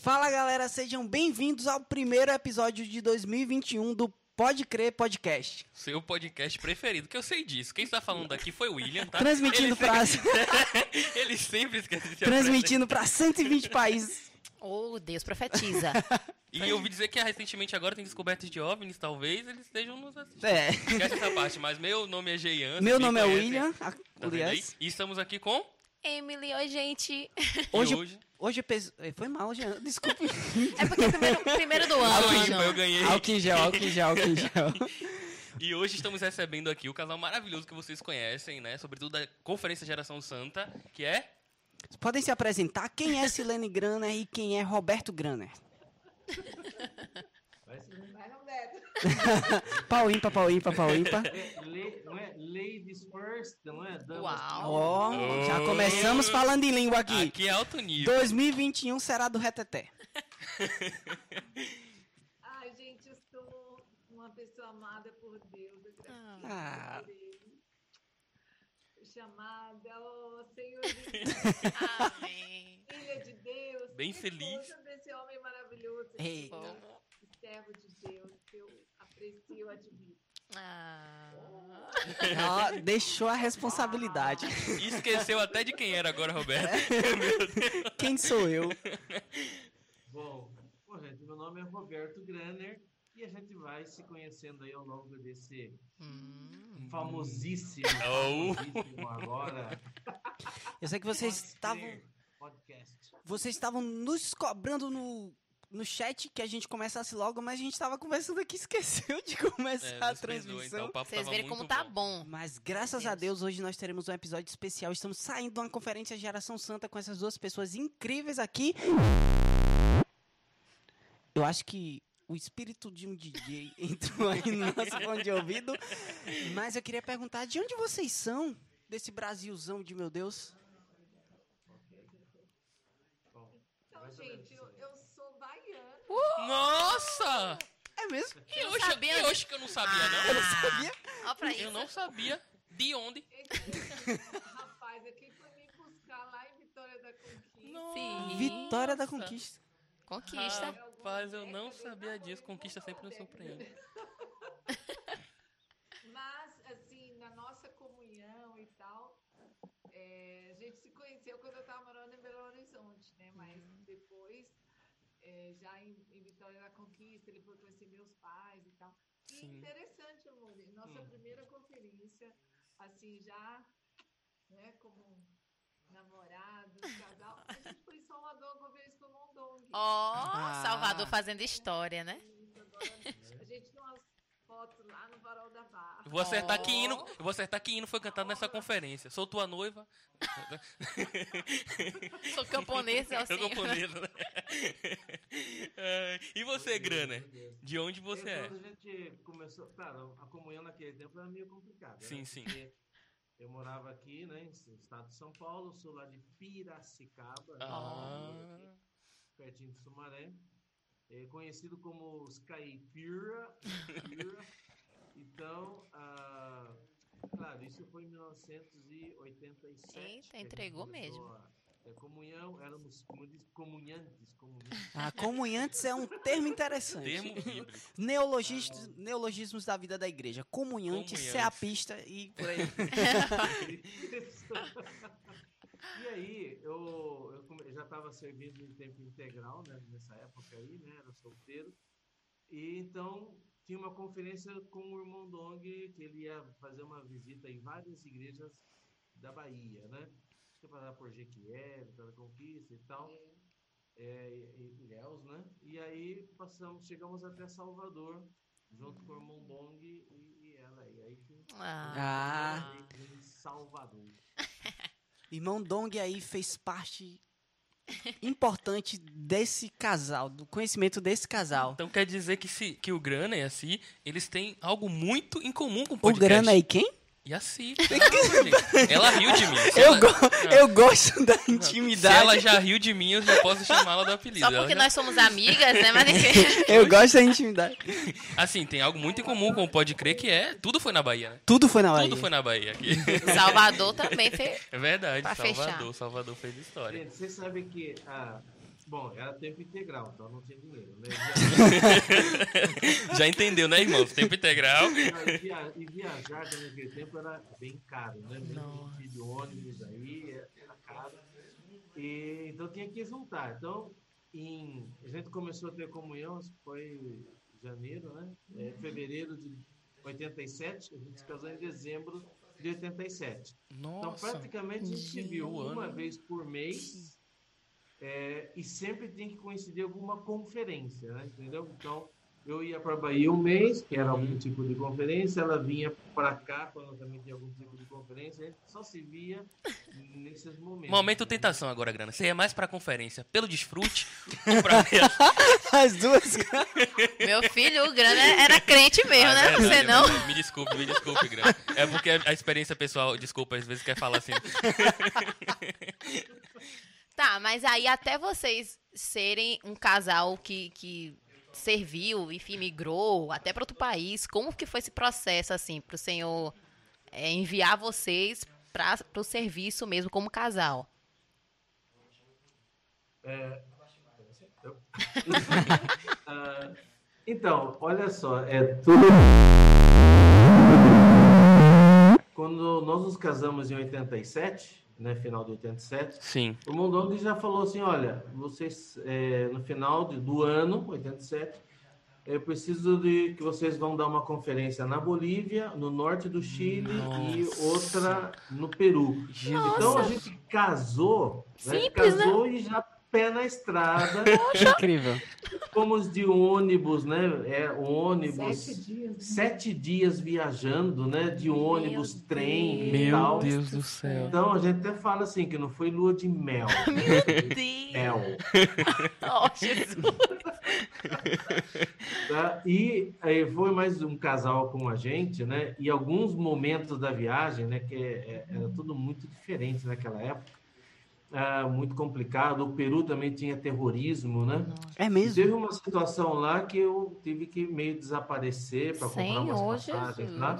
Fala galera, sejam bem-vindos ao primeiro episódio de 2021 do Pode Crer Podcast. Seu podcast preferido, que eu sei disso. Quem está falando aqui foi o William, tá? Transmitindo ele pra- sempre... ele sempre esquece de se Transmitindo para 120 países. Oh, Deus profetiza. E eu ouvi dizer que recentemente agora tem descobertas de OVNIs, talvez eles estejam nos assistindo. É. Esquece essa parte, mas meu nome é Jeian. Meu me nome é William, Tá. E estamos aqui com... Emily, oi, gente. Hoje, E hoje... hoje pes- foi mal, Jean. Desculpe. É porque é primeiro, primeiro do Álcool ano. gel, eu ganhei. Álcool em gel, álcool em gel, álcool em gel. E hoje estamos recebendo aqui o casal maravilhoso que vocês conhecem, né? Sobretudo da Conferência Geração Santa, que é... Podem se apresentar quem é Silene Graner e quem é Roberto Graner. Vai Beto. Pau ímpar, pau ímpar, pau ímpar. É, le- não é ladies first, não é? Damas Uau. Ó, já Oh. começamos falando em língua aqui. Aqui é alto nível. 2021 será do reteté. Ai, gente, eu sou uma pessoa amada por Deus. Eu Ah. por. Chamada, oh Senhor de Deus, Amém. filha de Deus. Bem esposa feliz. desse homem maravilhoso. Eita. Servo de Deus, que eu aprecio e admiro. Ah. Ó, deixou a responsabilidade. E esqueceu até de quem era agora, Roberto. Quem sou eu? Bom, bom, gente, meu nome é Roberto Graner e a gente vai se conhecendo aí ao longo desse Hum. famosíssimo, Oh. famosíssimo agora Eu sei que vocês estavam, podcast. vocês estavam nos cobrando no, no chat que a gente começasse logo, mas a gente estava conversando aqui e esqueceu de começar É, a perdoa, transmissão. então, Vocês tava verem como tá bom. bom. Mas graças a Deus, hoje nós teremos um episódio especial. Estamos saindo de uma conferência Geração Santa com essas duas pessoas incríveis aqui. Eu acho que o espírito de um DJ entrou aí no nosso fone de ouvido. Mas eu queria perguntar, de onde vocês são? Desse Brasilzão de meu Deus? Bom, Então, mais ou menos gente, isso eu, aí. eu sou baiana. Nossa! É mesmo? E hoje, sabia e hoje que eu não sabia, Eu não? não sabia. Ó pra isso. Eu não sabia de onde. Rapaz aqui foi me buscar lá em Vitória da Conquista. Sim. Vitória da Nossa. conquista. Conquista. Rapaz, eu não sabia disso. Conquista sempre nos surpreende. Mas, assim, na nossa comunhão e tal, é, a gente se conheceu quando eu estava morando em Belo Horizonte, né? Mas depois, é, já em, em Vitória da Conquista, ele foi conhecer meus pais e tal. E Sim. interessante, amor, nossa Hum. primeira conferência, assim, já, né, como namorados, casal, a gente foi em Salvador uma vez com o Mondong. Ó, Ah. Salvador fazendo história, né? Isso, agora a gente tem umas fotos lá no Farol da Barra. Eu vou acertar Ó. que hino, eu vou acertar que hino foi cantado nessa conferência. Sou tua noiva. Sou camponês, é Eu assim. camponesa, né? Ai, E você, Grana? De onde você é? Quando a gente começou, claro, a comunhão naquele tempo era meio complicada. Sim, né? sim. Porque Eu morava aqui, né, no estado de São Paulo, sou lá de Piracicaba, né, Ah, pertinho de Sumaré. É conhecido como os Caipira. Caipira. Então, ah, claro, isso foi em 1987. Eita, entregou mesmo. a- a comunhão, éramos, como diz, comunhantes, comunhantes. Ah, comunhantes é um termo interessante. termo bíblico. Neologismos, neologismos da vida da igreja. Comunhante, Comunhantes. ceapista e por aí. E aí, eu, eu já estava servindo em tempo integral, né, nessa época aí, né, era solteiro. E então tinha uma conferência com o irmão Dong, que ele ia fazer uma visita em várias igrejas da Bahia, né? Acho que ia passar por Jequié, da Conquista e tal, é, e, e Ilhéus, né? E aí passamos, chegamos até Salvador, junto com o irmão Dong e, e ela. E aí que Ah. em Salvador. Irmão Dong aí fez parte importante desse casal, do conhecimento desse casal. Então quer dizer que, se, que o Grana e a Si, eles têm algo muito em comum com o O podcast. Grana aí quem? E a Si. Caramba, gente. Ela riu de mim. Se Eu, ela, go- eu gosto da se intimidade. ela já riu de mim, eu já posso chamá-la do apelido. Só porque já- nós somos amigas, né? Mas Eu gosto da intimidade. Assim, tem algo muito em comum com o Pode Crer, que é... Tudo foi na Bahia, né? Tudo foi na Bahia. Tudo foi na Bahia aqui. Salvador também fez. É verdade, Pra Salvador. fechar. Salvador fez história. Gente, vocês sabem que a, Bom, era tempo integral, então não tinha dinheiro, né? Já entendeu, né, irmãos? Tempo integral. E, via- viajar naquele tempo era bem caro, né? Mesmo de- ônibus aí, era caro. E, então tinha que juntar. Então, em, a gente começou a ter comunhão, acho que foi em janeiro, né? É, fevereiro de 87, a gente se casou em dezembro de 87. Então, Nossa. praticamente a gente se viu Um uma ano. vez por mês é, e sempre tem que coincidir alguma conferência, né? entendeu? Então, eu ia para Bahia um mês, que era algum tipo de conferência, ela vinha para cá quando também tinha algum tipo de conferência, a gente só se via nesses momentos. Momento tentação agora, Grana. Você é mais pra conferência pelo desfrute ou pra ver As duas. Meu filho, o Grana era crente mesmo, Ah, né? é Você não? Me desculpe, me desculpe, Grana. É porque a experiência pessoal, desculpa, às vezes quer falar assim. Tá, mas aí até vocês serem um casal que, que serviu, enfim, migrou até para outro país, como que foi esse processo, assim, pro Senhor é, enviar vocês para o serviço mesmo como casal? Ah, então, olha só, é tudo. Quando nós nos casamos em 87, né, final de 87, Sim. o Mondoni já falou assim, olha, vocês, é, no final de- do ano, 87, eu preciso de que vocês vão dar uma conferência na Bolívia, no norte do Chile e outra no Peru. Então a gente casou, né, Simples, né? casou e já pé na estrada, Incrível. Fomos de ônibus, né? É, ônibus. Sete dias. né? Sete dias viajando, né? De ônibus, trem e Meu tal. Deus do céu. Então a gente até fala assim que não foi lua de mel. Deus! mel. Oh, Jesus! tá? E aí foi mais um casal com a gente, né? E alguns momentos da viagem, né? Que é- é- era tudo muito diferente naquela época. Ah, muito complicado. O Peru também tinha terrorismo, né? É mesmo? Teve uma situação lá que eu tive que meio desaparecer para comprar umas passagens Jesus. lá.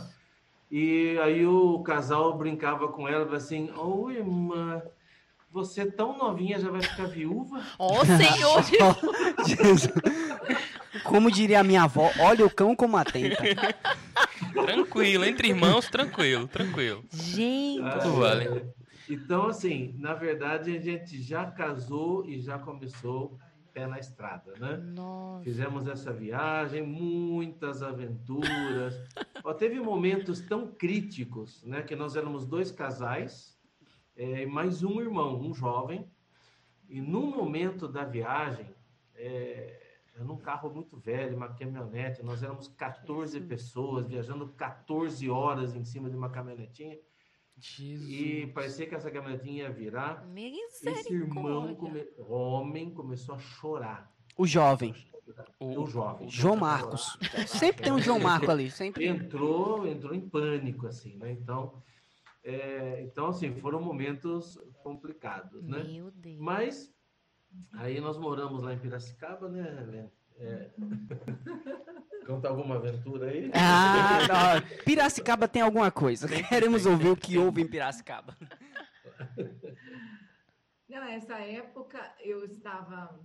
E aí o casal brincava com ela, falava assim: Ô irmã, você tão novinha já vai ficar viúva? Oh, Senhor Jesus! Como diria a minha avó, olha o cão como atenta. Tranquilo, entre irmãos, tranquilo, tranquilo. Gente! Tudo vale. Então, assim, na verdade, a gente já casou e já começou pé na estrada, né? Nossa! Fizemos essa viagem, muitas aventuras. Ó, teve momentos tão críticos, né? Que nós éramos dois casais, é, mais um irmão, um jovem. E num momento da viagem, é, num carro muito velho, uma caminhonete, nós éramos 14 pessoas, viajando 14 horas em cima de uma caminhonetinha. Jesus. E parecia que essa caminhonetinha ia virar. Esse irmão, come- homem, começou a chorar. O jovem. O, jovem. João Marcos. Sempre tem um João Marco ali. Sempre. entrou, entrou em pânico, assim, né? Então, é, então assim, foram momentos complicados, né? Meu Deus! Mas aí nós moramos lá em Piracicaba, né, Helena? É... Conta alguma aventura aí? Ah, não. Piracicaba tem alguma coisa. Queremos ouvir o que houve em Piracicaba. Não, essa época eu estava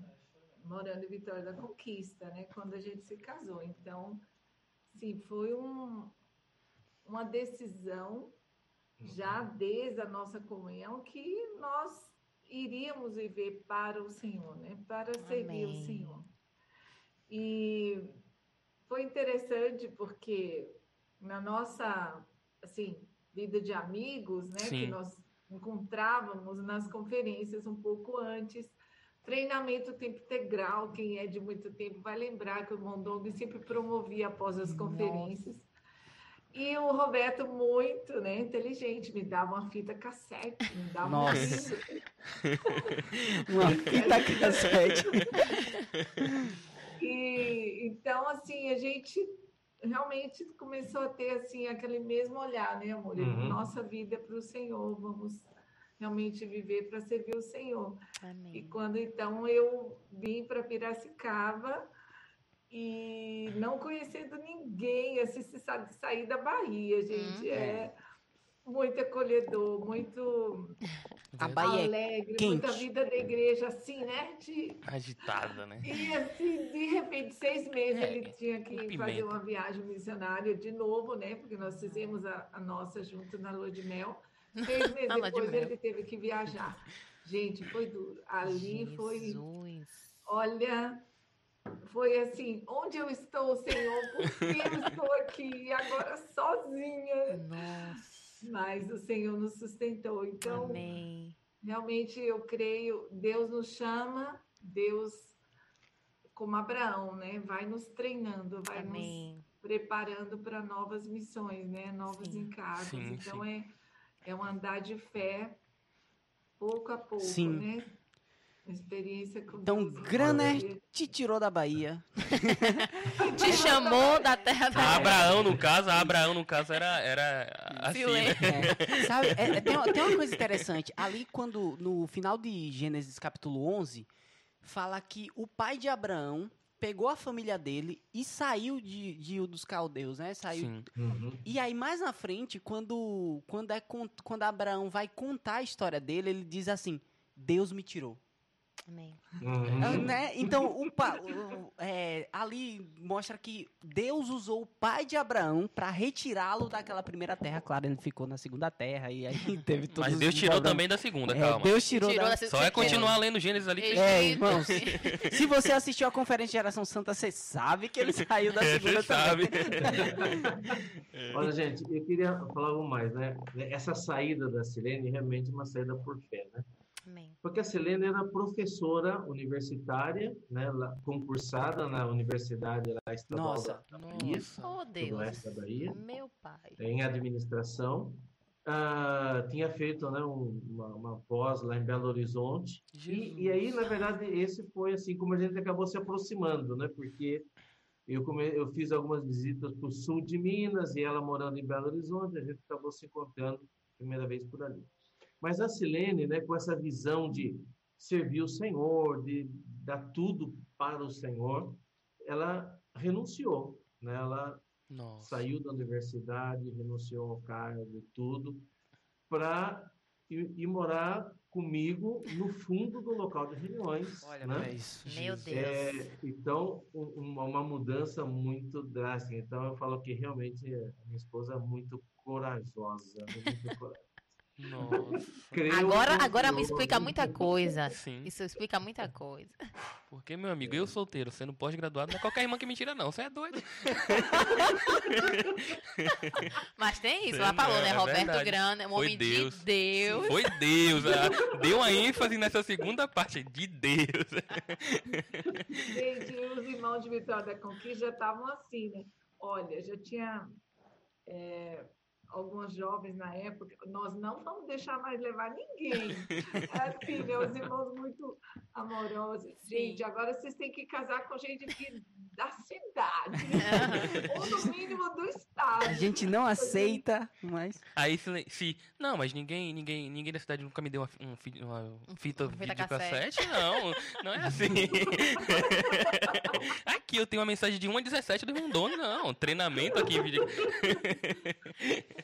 morando em Vitória da Conquista, né? Quando a gente se casou. Então, sim, foi um, uma decisão já desde a nossa comunhão que nós iríamos viver para o Senhor, né? Para servir o Amém. Senhor. E foi interessante porque na nossa assim vida de amigos, né, Sim. que nós encontrávamos nas conferências um pouco antes, treinamento tempo integral, quem é de muito tempo vai lembrar que o Mondong sempre promovia após as conferências. E o Roberto, muito né, inteligente, me dava uma fita cassete, me dava Nossa. livro. Uma fita cassete. E então, assim, a gente realmente começou a ter assim aquele mesmo olhar, né, amor? Uhum. Nossa vida é para o Senhor, vamos realmente viver para servir o Senhor. E Amém. quando então eu vim para Piracicaba e não conhecendo ninguém, assim, se sabe, sair da Bahia, gente, Uhum. é muito acolhedor, muito A Bahia é alegre, quente. muita vida da igreja, assim, né? De, Agitada, né? e assim, de repente, seis meses É, ele tinha que pimenta. fazer uma viagem missionária de novo, né? Porque nós fizemos a, a nossa junto na lua de mel. Seis meses de depois mel. ele teve que viajar. Gente, foi duro. Ali foi, Jesus. olha, foi assim, onde eu estou, Senhor? Por que eu estou aqui agora sozinha? Nossa. Mas o Senhor nos sustentou. Então, Amém. realmente eu creio, Deus nos chama, Deus, como Abraão, né? Vai nos treinando, vai nos Amém. preparando para novas missões, né? Novos Sim. encargos. Sim, então é é um andar de fé pouco a pouco, Sim. né? Experiência com Então, Deus. Graner te tirou da Bahia. Te chamou da terra da A Abraão, no caso, a Abraão, no caso, era, era assim, né? É, sabe, é, é, tem, uma- tem uma coisa interessante. Ali, quando no final de Gênesis capítulo 11, fala que o pai de Abraão pegou a família dele e saiu de, de dos Caldeus, né? Saiu. Sim. Uhum. E aí, mais na frente, quando, quando, é, quando Abraão vai contar a história dele, ele diz assim: Deus me tirou. Amém. Uhum. Ah, né? Então, o o- é, ali mostra que Deus usou o pai de Abraão para retirá-lo daquela primeira terra. Claro, ele ficou na segunda terra e aí teve todos Mas os Deus tirou também da segunda, É, calma. Deus tirou, Tirou da... da- Só é continuar lendo Gênesis ali. que- É, irmãos. Se você assistiu a conferência de geração santa, você sabe que ele saiu da É, segunda Você sabe. também. Olha, gente, eu queria falar algo mais, né? Essa saída da Silene realmente é uma saída por fé, né? Amém. Porque a Silene era professora universitária, né? lá- Concursada na Universidade lá, Estadual Nossa. da Bahia, Nossa. Oh, do oeste Deus. da Bahia, Meu pai. em administração. Ah, tinha feito né, um- uma, uma pós lá em Belo Horizonte. E, e aí, na verdade, esse foi assim como a gente acabou se aproximando, né? Porque eu, come, eu fiz algumas visitas para o sul de Minas e ela morando em Belo Horizonte, a gente acabou se encontrando primeira vez por ali. Mas a Silene, né, com essa visão de servir o Senhor, de dar tudo para o Senhor, ela renunciou, né? Ela Nossa. saiu da universidade, renunciou ao cargo e tudo, para ir, ir morar comigo no fundo do local de reuniões. Olha né? isso. Meu. Deus. É, então, um- uma, uma mudança muito drástica. Então, eu falo que realmente a minha esposa é muito corajosa. Muito corajosa. Nossa. Agora, no agora me explica muita coisa. Sim. Isso explica muita coisa. Porque, meu amigo, eu solteiro, sendo pós-graduado, não é qualquer irmã que me tira, não. Você é doido. Mas tem isso, Sim, ela falou, é, né? é Roberto verdade. Grana, um Foi homem Deus. de Deus. Foi Deus. ah, Deu uma ênfase nessa segunda parte de Deus. Gente, os irmãos de Vitória da Conquista já estavam assim, né? Olha, já tinha é, algumas jovens na época, nós não vamos deixar mais levar ninguém. Assim, né? Os irmãos muito amorosos. Gente, agora vocês têm que casar com gente aqui da cidade, ou no mínimo do estado. A gente não aceita, mas. Aí se, se- Não, mas ninguém, ninguém, ninguém da cidade nunca me deu um, fi- uma fita Um fita videocassete. cassete. Não, não é assim. aqui eu tenho uma mensagem de 1 a 17 do Rondônia, não. Treinamento aqui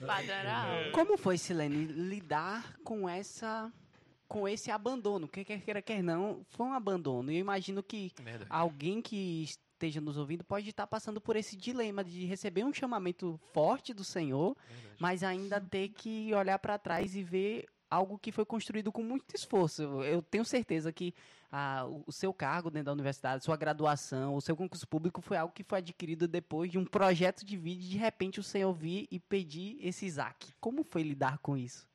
Padrão. Como foi, Silene, lidar com essa. Com esse abandono, quer quer queira, quer não, foi um abandono. E eu imagino que Verdade. alguém que esteja nos ouvindo pode estar passando por esse dilema de receber um chamamento forte do Senhor, verdade. mas ainda ter que olhar para trás e ver algo que foi construído com muito esforço. Eu tenho certeza que ah, o- seu cargo dentro da universidade, sua graduação, o seu concurso público foi algo que foi adquirido depois de um projeto de vida e de repente o Senhor vir e pedir esse Isaac. Como foi lidar com isso?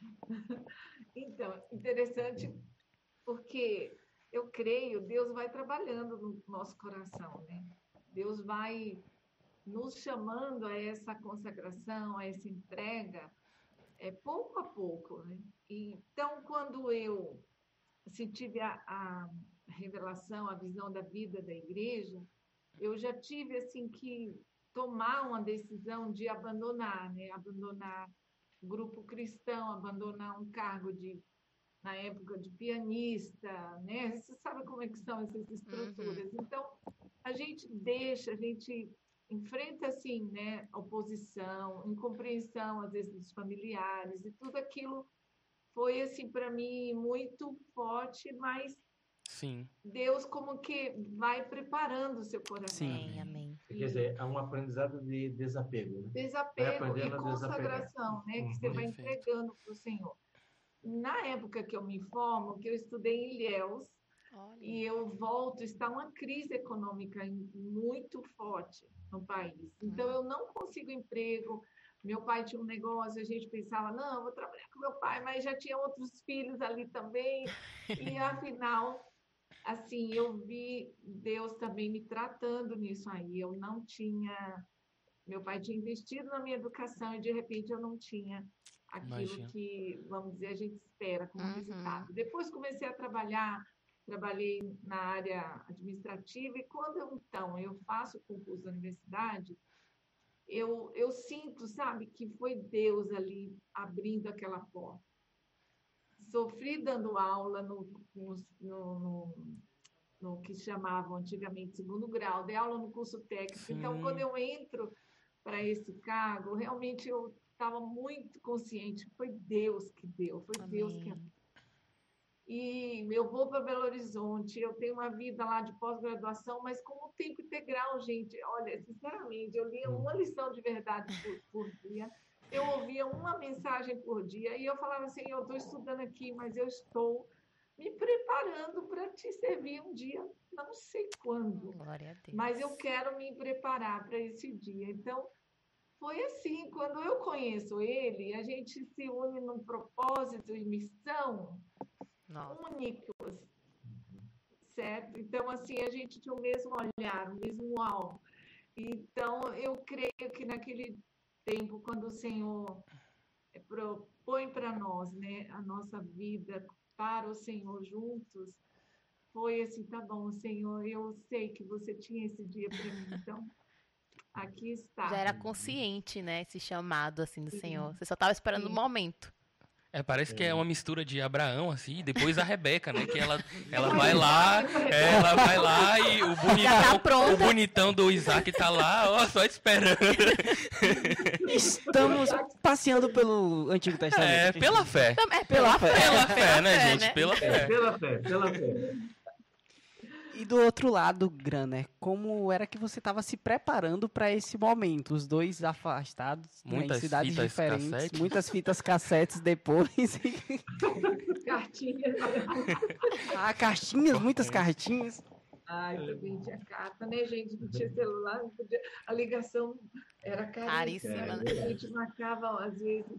Então, interessante, porque eu creio, Deus vai trabalhando no nosso coração, né? Deus vai nos chamando a essa consagração, a essa entrega, é pouco a pouco, né? Então, quando eu assim, tive a, a revelação, a visão da vida da igreja, eu já tive assim que tomar uma decisão de abandonar, né? Abandonar grupo cristão, abandonar um cargo de na época de pianista, né? Você sabe como é que são essas estruturas. Então, a gente deixa, a gente enfrenta assim, né, oposição, incompreensão às vezes dos familiares e tudo aquilo foi assim para mim muito forte, mas Sim. Deus como que vai preparando o seu coração. Amém, amém. Quer dizer, é um aprendizado de desapego. Né? Desapego e consagração, né, que você vai Perfeito. entregando para o Senhor. Na época que eu me formo, que eu estudei em Ilhéus, Olha. e eu volto, está uma crise econômica muito forte no país. Então, eu não consigo emprego. Meu pai tinha um negócio, a gente pensava, não, eu vou trabalhar com meu pai, mas já tinha outros filhos ali também. E, afinal, assim, eu vi Deus também me tratando nisso aí. Eu não tinha... Meu pai tinha investido na minha educação e, de repente, eu não tinha aquilo Imagino. que, vamos dizer, a gente espera como Uhum. resultado. Depois comecei a trabalhar trabalhei na área administrativa e quando eu, então eu faço o concurso da universidade, eu, eu sinto, sabe, que foi Deus ali abrindo aquela porta. Sofri dando aula no, no, no, no, que chamavam antigamente segundo grau, dei aula no curso técnico. Então, Sim. quando eu entro para esse cargo, realmente eu estava muito consciente foi Deus que deu, foi Deus que Amém. e eu vou para Belo Horizonte, eu tenho uma vida lá de pós-graduação, mas como tempo integral, gente, olha, sinceramente, eu lia uma lição de verdade por, por dia, eu ouvia uma mensagem por dia, e eu falava assim, eu estou estudando aqui, mas eu estou me preparando para te servir um dia, não sei quando, Glória a Deus. mas eu quero me preparar para esse dia. Então, foi assim, quando eu conheço ele, a gente se une num propósito e missão, Nossa. únicos, certo? Então, assim, a gente tinha o mesmo olhar, o mesmo alvo. Então, eu creio que naquele tempo, quando o Senhor propõe para nós, né, a nossa vida para o Senhor juntos, foi assim, tá bom, Senhor, eu sei que você tinha esse dia para mim, então aqui está. Já era consciente, né? Esse chamado, assim, do Senhor. Você só tava esperando o Sim. momento. É, parece que é uma mistura de Abraão, assim, e depois a Rebeca, né? Que ela, ela vai lá, é, ela vai lá e o tá bonitão, pronta. o bonitão do Isaac tá lá, ó, só esperando. Estamos passeando pelo Antigo É, Testamento. pela fé. É pela fé. Pela fé, né, fé, gente? né? Pela É, fé. pela fé, pela fé. E do outro lado, Graner, como era que você estava se preparando para esse momento? Os dois afastados, né, em Muitas cidades fitas diferentes, cassete. muitas fitas cassetes depois. Cartinha. ah, cartinhas, muitas cartinhas. Ai, também tinha carta, né, gente? Não tinha celular, não podia. A ligação era caríssima. Caríssima, né? A gente marcava, às vezes,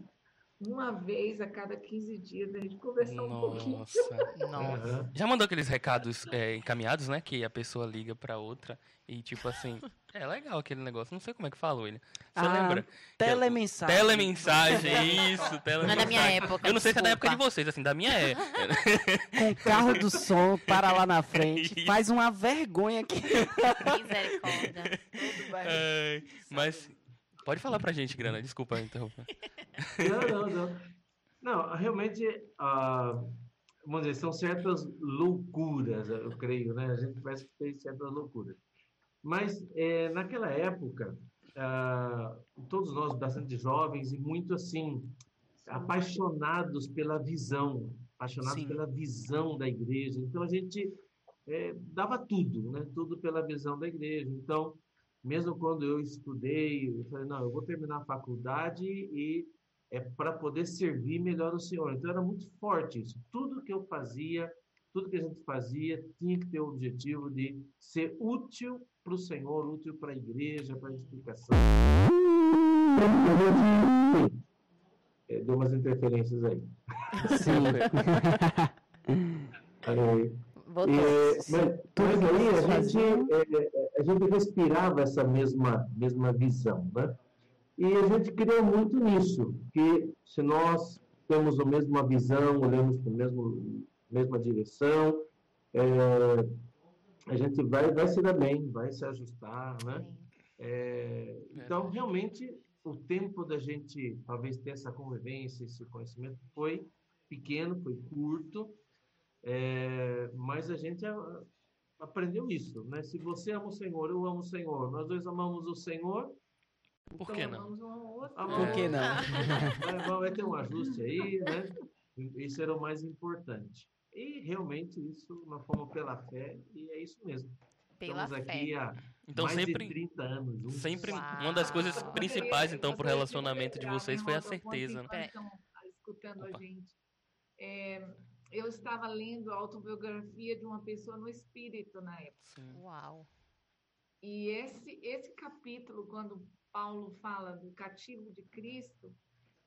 uma vez a cada 15 dias, a gente conversava um pouquinho. Nossa. Nossa. Aham. Já mandou aqueles recados é, encaminhados, né? Que a pessoa liga pra outra e tipo assim. É legal aquele negócio. Não sei como é que falou ele. Você Ah, lembra? Telemensagem. Telemensagem, isso, telemensagem. Não é da minha época. Eu não sei se é da época de vocês, assim, da minha é. Com carro do som, para lá na frente. Isso. Faz uma vergonha aqui. Misericórdia. Ai, mas. Pode falar pra gente, Grana, desculpa interromper. Não, não, não. Não, realmente, ah, vamos dizer, são certas loucuras, eu creio, né? A gente parece que fez certas loucuras. Mas, eh, naquela época, ah, todos nós, bastante jovens e muito, assim, apaixonados pela visão, apaixonados Sim. pela visão da igreja. Então, a gente eh, dava tudo, né? Tudo pela visão da igreja. Então, mesmo quando eu estudei, eu falei, não, eu vou terminar a faculdade e é para poder servir melhor o Senhor. Então era muito forte isso. Tudo que eu fazia, tudo que a gente fazia, tinha que ter o objetivo de ser útil para o Senhor, útil para a igreja, para a edificação. É, deu umas interferências aí. Sim. Aí. É, mas, mas aí a gente, é, a gente respirava essa mesma, mesma visão, né? E a gente criou muito nisso, que se nós temos a mesma visão, olhamos para a mesmo, mesma direção, é, a gente vai, vai se dar bem, vai se ajustar, né? É, então, realmente, o tempo da gente talvez ter essa convivência, esse conhecimento foi pequeno, foi curto, é, mas a gente aprendeu isso, né? Se você ama o Senhor, eu amo o Senhor, nós dois amamos o Senhor. Por então que não? Amamos um ao outro. Por que não? Vai, vai ter um ajuste aí, né? Isso era o mais importante. E realmente isso nós fomos pela fé e é isso mesmo. Pela Estamos fé. aqui há Então mais sempre, de 30 anos juntos. sempre Uau. uma das coisas principais então pro gostaria relacionamento de vocês foi a certeza, né? estão escutando Opa. a gente. É, eu estava lendo a autobiografia de uma pessoa no espírito na época. Sim. Uau. E esse, esse capítulo, quando Paulo fala do cativo de Cristo,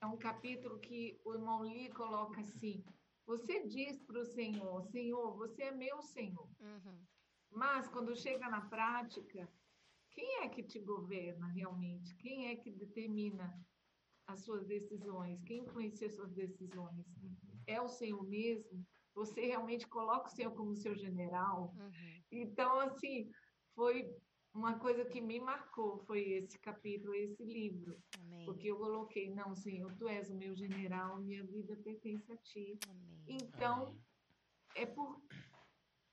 é um capítulo que o irmão Lee coloca assim: Você diz para o Senhor, Senhor, você é meu Senhor. Uhum. Mas quando chega na prática, quem é que te governa realmente? Quem é que determina as suas decisões? Quem influencia as suas decisões? É o Senhor mesmo? Você realmente coloca o Senhor como seu general? Uhum. Então, assim, foi uma coisa que me marcou, foi esse capítulo, esse livro. Amém. Porque eu coloquei, não, Senhor, tu és o meu general, minha vida pertence a ti. Amém. Então, Amém. é por,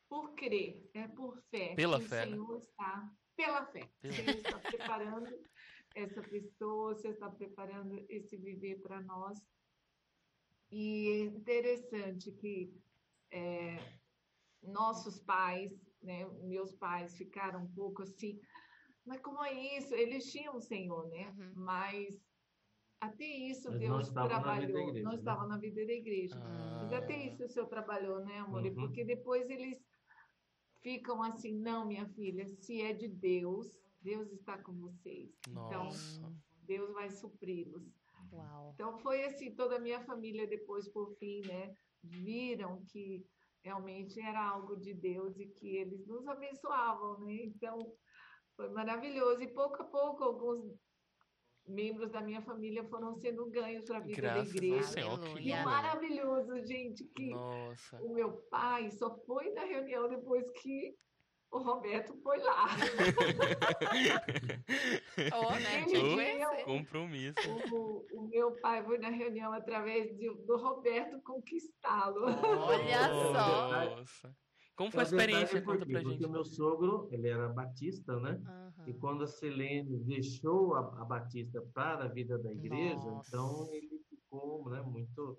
por crer, é por fé. Pela que fé, O né? Senhor está, pela fé. Pela O Senhor está preparando essa pessoa, o Senhor está preparando esse viver para nós. E é interessante que é, nossos pais, né, meus pais ficaram um pouco assim, mas como é isso? Eles tinham o Senhor, né? Uhum. Mas até isso Mas Deus trabalhou, igreja, não né? estava na vida da igreja. Ah, Mas até isso o senhor trabalhou, né, amor? Uhum. Porque depois eles ficam assim, não, minha filha, se é de Deus, Deus está com vocês. Então, Nossa. Deus vai supri-los. Uau. Então, foi assim, toda a minha família depois, por fim, né, viram que realmente era algo de Deus e que eles nos abençoavam, né? Então, foi maravilhoso. E pouco a pouco, alguns membros da minha família foram sendo ganhos para a vida Graças da igreja. Senhor, que E maravilhoso, gente, que Nossa. o meu pai só foi na reunião depois que o Roberto foi lá. Ó, né? Ele Oh. Compromisso. O, o meu pai foi na reunião através de- do Roberto conquistá-lo. Olha só. Nossa. Como foi a É experiência? por Conta quê? pra Porque gente. o meu sogro, ele era batista, né? E Aham. quando a Selene deixou a, a Batista para a vida da igreja, Nossa. então ele ficou né, muito.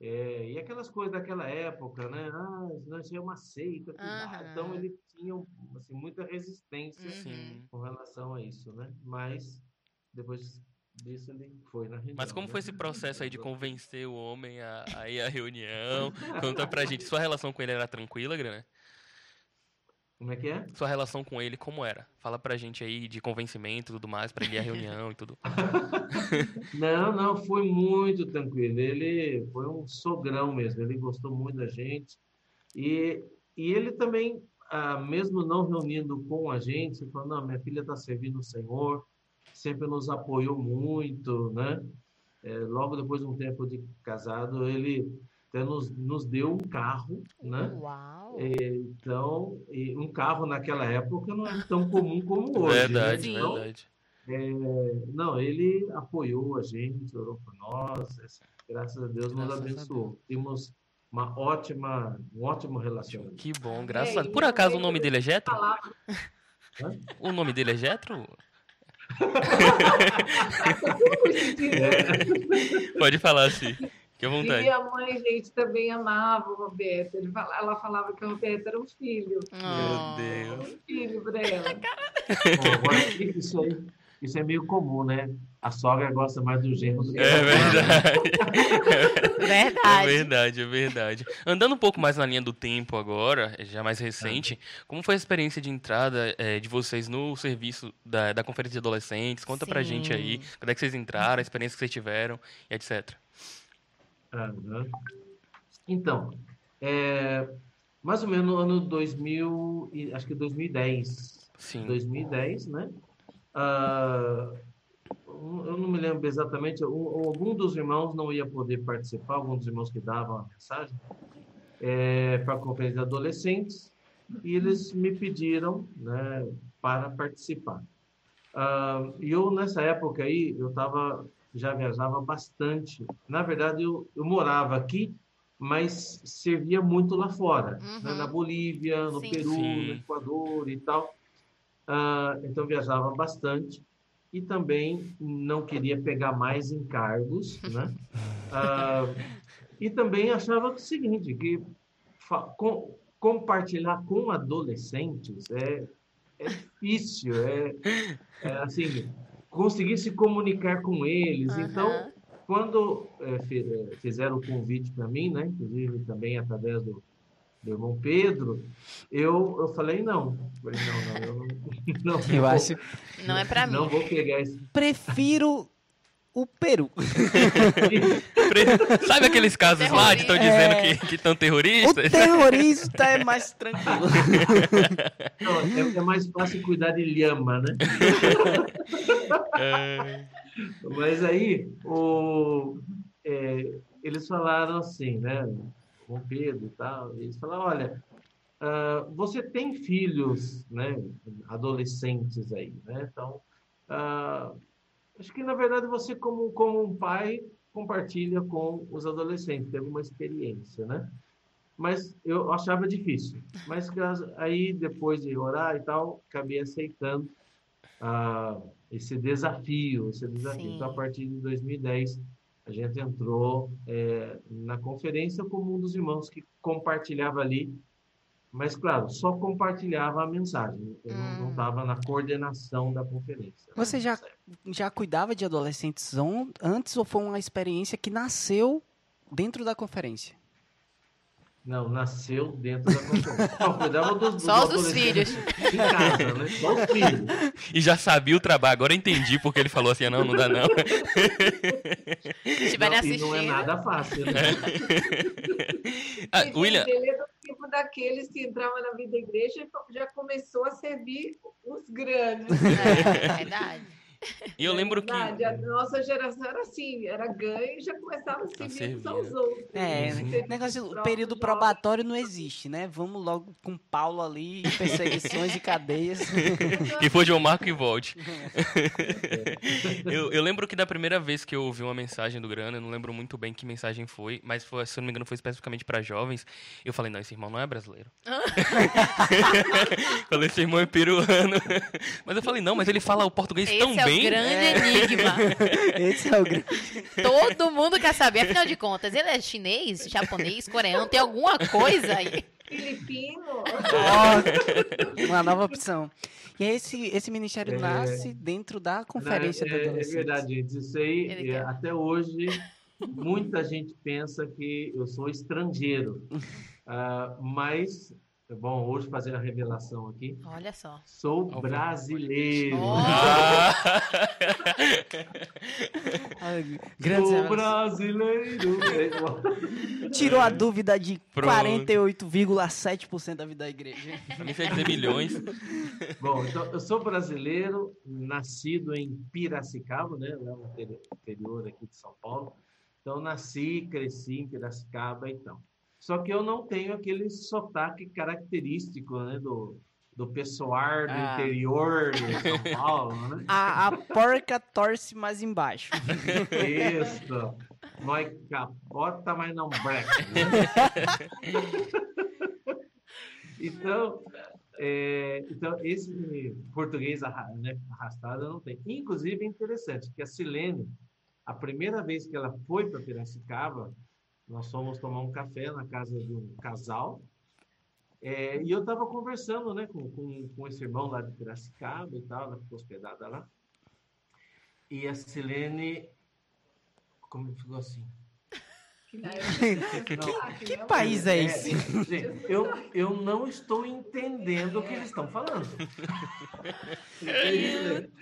É, e aquelas coisas daquela época, né? Ah, nós é uma seita. Aham. Então ele tinha assim, muita resistência Uhum. Sim. com relação a isso, né? Mas depois disso ele foi na reunião. Mas como né? foi esse processo aí de convencer o homem a, a ir à reunião? Conta pra gente. Sua relação com ele era tranquila, Grana? Como é que é? Sua relação com ele, como era? Fala pra gente aí de convencimento e tudo mais, pra ele ir à reunião e tudo. Não, não, foi muito tranquilo. Ele foi um sogrão mesmo, ele gostou muito da gente. E, e ele também, ah, mesmo não reunindo com a gente, falou: não, minha filha está servindo o Senhor, sempre nos apoiou muito, né? É, logo depois de um tempo de casado, ele até nos, nos deu um carro, né? Uau. Então, e um carro naquela época não é tão comum como hoje. né? verdade, Então, verdade. não, ele apoiou a gente, orou por nós, graças a Deus nos Graças a abençoou. Temos uma ótima, um ótimo relacionamento. Que bom, graças a É, Deus. e Por acaso o nome dele é Jetro? Falava, O nome dele é Jetro? Pode falar assim. Fique à E vontade. minha mãe, gente, também amava o Roberto. Ele fala- ela falava que o Roberto era um filho. Oh. Meu Deus. Um filho para ela. Bom, isso aí, isso é meio comum, né? A sogra gosta mais do genro do que É da nora. verdade. É Verdade. verdade, é verdade. Andando um pouco mais na linha do tempo agora, já mais recente, como foi a experiência de entrada eh, de vocês no serviço da, da Conferência de Adolescentes? Conta pra gente aí, Sim. quando é que vocês entraram, a experiência que vocês tiveram, e etc. Aham. Então, é, mais ou menos no ano 2000, e- acho que 2010. Sim. 2010, né? Um- eu não me lembro exatamente, um- algum dos irmãos não ia poder participar, algum dos irmãos que davam a mensagem, para a conferência de adolescentes, e eles me pediram né, para participar. Ah, e eu, nessa época aí, eu tava, já viajava bastante. Na verdade, eu, eu morava aqui, mas servia muito lá fora, né? Uhum. na Bolívia, no Sim. Peru, Sim. no Equador e tal. Ah, então viajava bastante e também não queria pegar mais encargos, né? Ah, e também achava o seguinte, que com- compartilhar com adolescentes é, é difícil, é, é, assim, conseguir se comunicar com eles. Aham. Então, quando fi- eh, fizeram o convite para mim, né, inclusive também através do, do irmão Pedro, eu, eu falei não. Falei, não, não, eu não, não Eu vou- acho. Não é pra mim. não vou pegar esse. Prefiro o Peru. Sabe aqueles casos lá que estão dizendo que que estão O terroristas? terrorista é mais tranquilo. Não, é, é mais fácil cuidar de lhama, né? É, Mas aí, o, é, eles falaram assim, né? Com Pedro e tal, eles falaram, olha, ah, você tem filhos, né? Adolescentes aí, né? Então, ah, acho que na verdade você como, como um pai compartilha com os adolescentes, teve uma experiência, né? Mas eu achava difícil. Mas aí, depois de orar e tal, acabei aceitando ah, esse desafio, esse desafio. Sim. Então, a partir de 2010, a gente entrou eh, na conferência como um dos irmãos que compartilhava ali, mas, claro, só compartilhava a mensagem. Eu não- não Hum. estava na coordenação da conferência. Você já, já cuidava de adolescentes on- antes ou foi uma experiência que nasceu dentro da conferência? Não, nasceu dentro da conferência. Não, cuidava dos, dos Só os dos adolescentes Em casa, né? Só os filhos. E já sabia o trabalho. Agora eu entendi porque ele falou assim: ah, não, não dá não. Se estiverem Não, e não é assistindo. nada fácil, né? Ah, E, William, ele é do tipo daqueles que entrava na vida da igreja e já começou a servir os grandes. É, verdade. E eu lembro que. A nossa geração era assim, era ganho e já começava a servir uns servir, aos outros. É, né? negócio, o período probatório não existe, né? Vamos logo com Paulo ali, perseguições e cadeias. Quem for João Marco que volte. eu, eu lembro que da primeira vez que eu ouvi uma mensagem do Grana, eu não lembro muito bem que mensagem foi, mas foi, se eu não me engano foi especificamente para jovens. Eu falei, não, esse irmão não é brasileiro. falei, esse irmão é peruano. mas eu falei, não, mas ele fala o português Esse tão é bem. O grande enigma. Esse é o grande. Todo mundo quer saber. Afinal de contas, ele é chinês, japonês, coreano, tem alguma coisa aí. Filipino. Ó, uma nova opção. E aí esse, esse ministério É. nasce dentro da conferência do é, é adolescente. verdade, gente. Isso aí, é, até hoje, muita gente pensa que eu sou estrangeiro. Ah, mas, é bom hoje fazer a revelação aqui. Olha só. Sou brasileiro. Oh. Sou brasileiro. Tirou a dúvida de Pronto. 48,7% da vida da igreja. pra mim você ia dizer milhões. Bom, então, eu sou brasileiro, nascido em Piracicaba, né? Lá no interi- interior aqui de São Paulo. Então, nasci, cresci em Piracicaba e tal. Só que eu não tenho aquele sotaque característico, né? Do, do pessoal do Ah. interior de São Paulo, né? A, a porca torce mais embaixo. Isso. Nós capota, mas não breca. né? então, é, então, esse português né, arrastado eu não tenho. Inclusive, é interessante que a Silene, a primeira vez que ela foi para Piracicaba, nós fomos tomar um café na casa de um casal, é, e eu estava conversando né, com, com, com esse irmão lá de Piracicaba e tal, ela ficou hospedada lá. E a Silene como ficou assim. Que país é esse? gente, eu, eu não estou entendendo o que eles estão falando.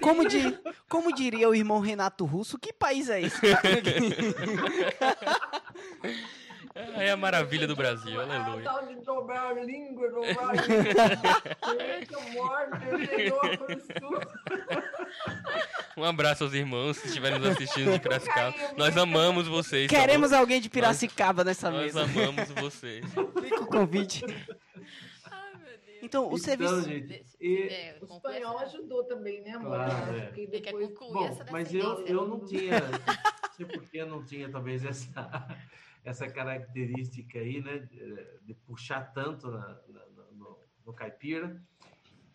Como, di- como diria o irmão Renato Russo, que país é esse? É a maravilha do Brasil, aleluia. tal de dobrar a língua, dobrar a língua. Eita, morte, interior pro sul. Um abraço aos irmãos que estiverem nos assistindo de Piracicaba. Nós amamos vocês. tá Queremos bom? alguém de Piracicaba nessa Nós mesa. amamos vocês. Fica o convite. Então, o Então, serviço. gente, e, É, O espanhol ajudou também, né, amor? Claro, é. Porque depois... bom, essa mas eu, eu não tinha sei porque não tinha talvez essa, essa característica aí, né? De, puxar tanto na, na, no, no caipira.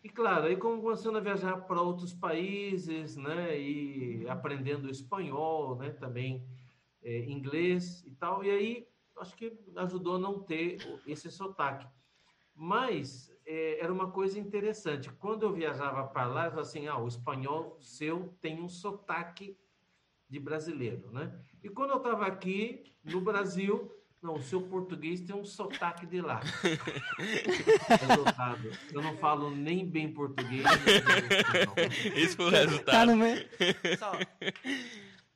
E claro, aí como começando a viajar para outros países, né? E aprendendo espanhol, né? Também é, inglês e tal. E aí acho que ajudou a não ter esse sotaque. Mas é, era uma coisa interessante. Quando eu viajava para lá, eu falava assim, ah, o espanhol seu tem um sotaque de brasileiro, né? E quando eu estava aqui no Brasil, não, o seu português tem um sotaque de lá. resultado. Eu não falo nem bem português. Nem Esse foi o resultado. Tá no meio. Só,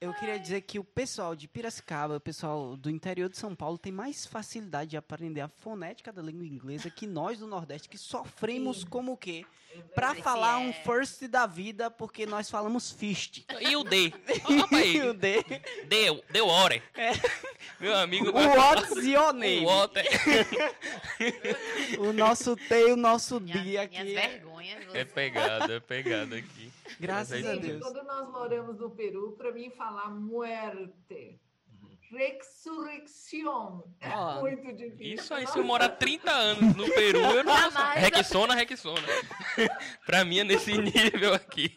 eu queria dizer que o pessoal de Piracicaba, o pessoal do interior de São Paulo tem mais facilidade de aprender a fonética da língua inglesa que nós do Nordeste, que sofremos como o quê? Pra falar um é- first da vida, porque nós falamos fist. E o D? Rapaz, E o D, deu, deu hora. Meu amigo. o what's your name? O. O nosso T e o nosso D Minhas, aqui. minhas é- vergonhas. É você- pegada, é pegada aqui. Graças é a Deus. quando nós moramos no Peru, para mim falar muerte, resurrección, é Ó, muito difícil. Isso aí, se eu morar 30 anos no Peru, eu não faço. Jamais. Requissona, requissona. pra mim é nesse nível aqui.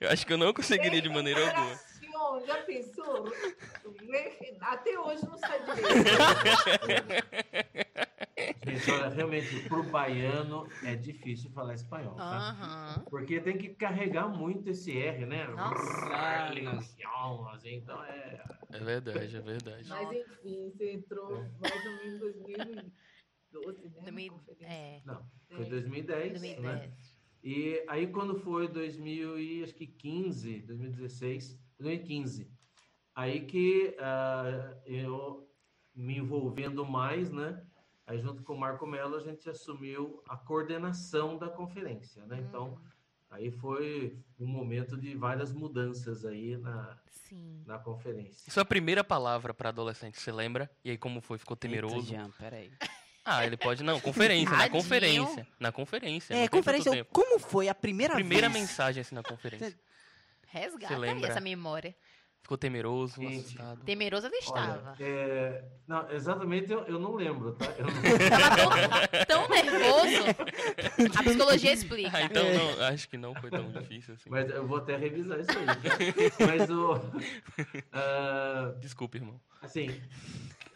Eu acho que eu não conseguiria de maneira alguma. Já pensou? Até hoje não sai direito. Gente, olha, realmente, para o baiano é difícil falar espanhol, tá? Porque tem que carregar muito esse R, né? Nossa. Ligação, assim, então é... É verdade, é verdade. Mas enfim, você entrou mais ou menos em 2012, né? na 2000 conferência. É, Não, foi 2010, 2010. né? E aí quando foi 2015, 2016, 2015, aí que ah, eu me envolvendo mais, né? Aí junto com o Marco Mello a gente assumiu a coordenação da conferência, né? Então aí foi um momento de várias mudanças aí na, Sim. na conferência. Sua primeira palavra pra adolescente, você lembra? E aí como foi? Ficou Eita, temeroso? Jean, peraí. Ah, ele pode. Não, conferência, na conferência. Na conferência. É, conferência, como foi a primeira, Primeira vez? mensagem assim na conferência. Resgata Você lembra? essa memória. Ficou temeroso, Gente. assustado. Temeroso eu Olha, estava. é, não, exatamente eu, eu não lembro, tá? Eu não- tão, tão nervoso. A psicologia explica. Ah, então não, acho que não foi tão difícil assim. Mas eu vou até revisar isso aí. tá? Mas o. ah, Desculpa, irmão. assim,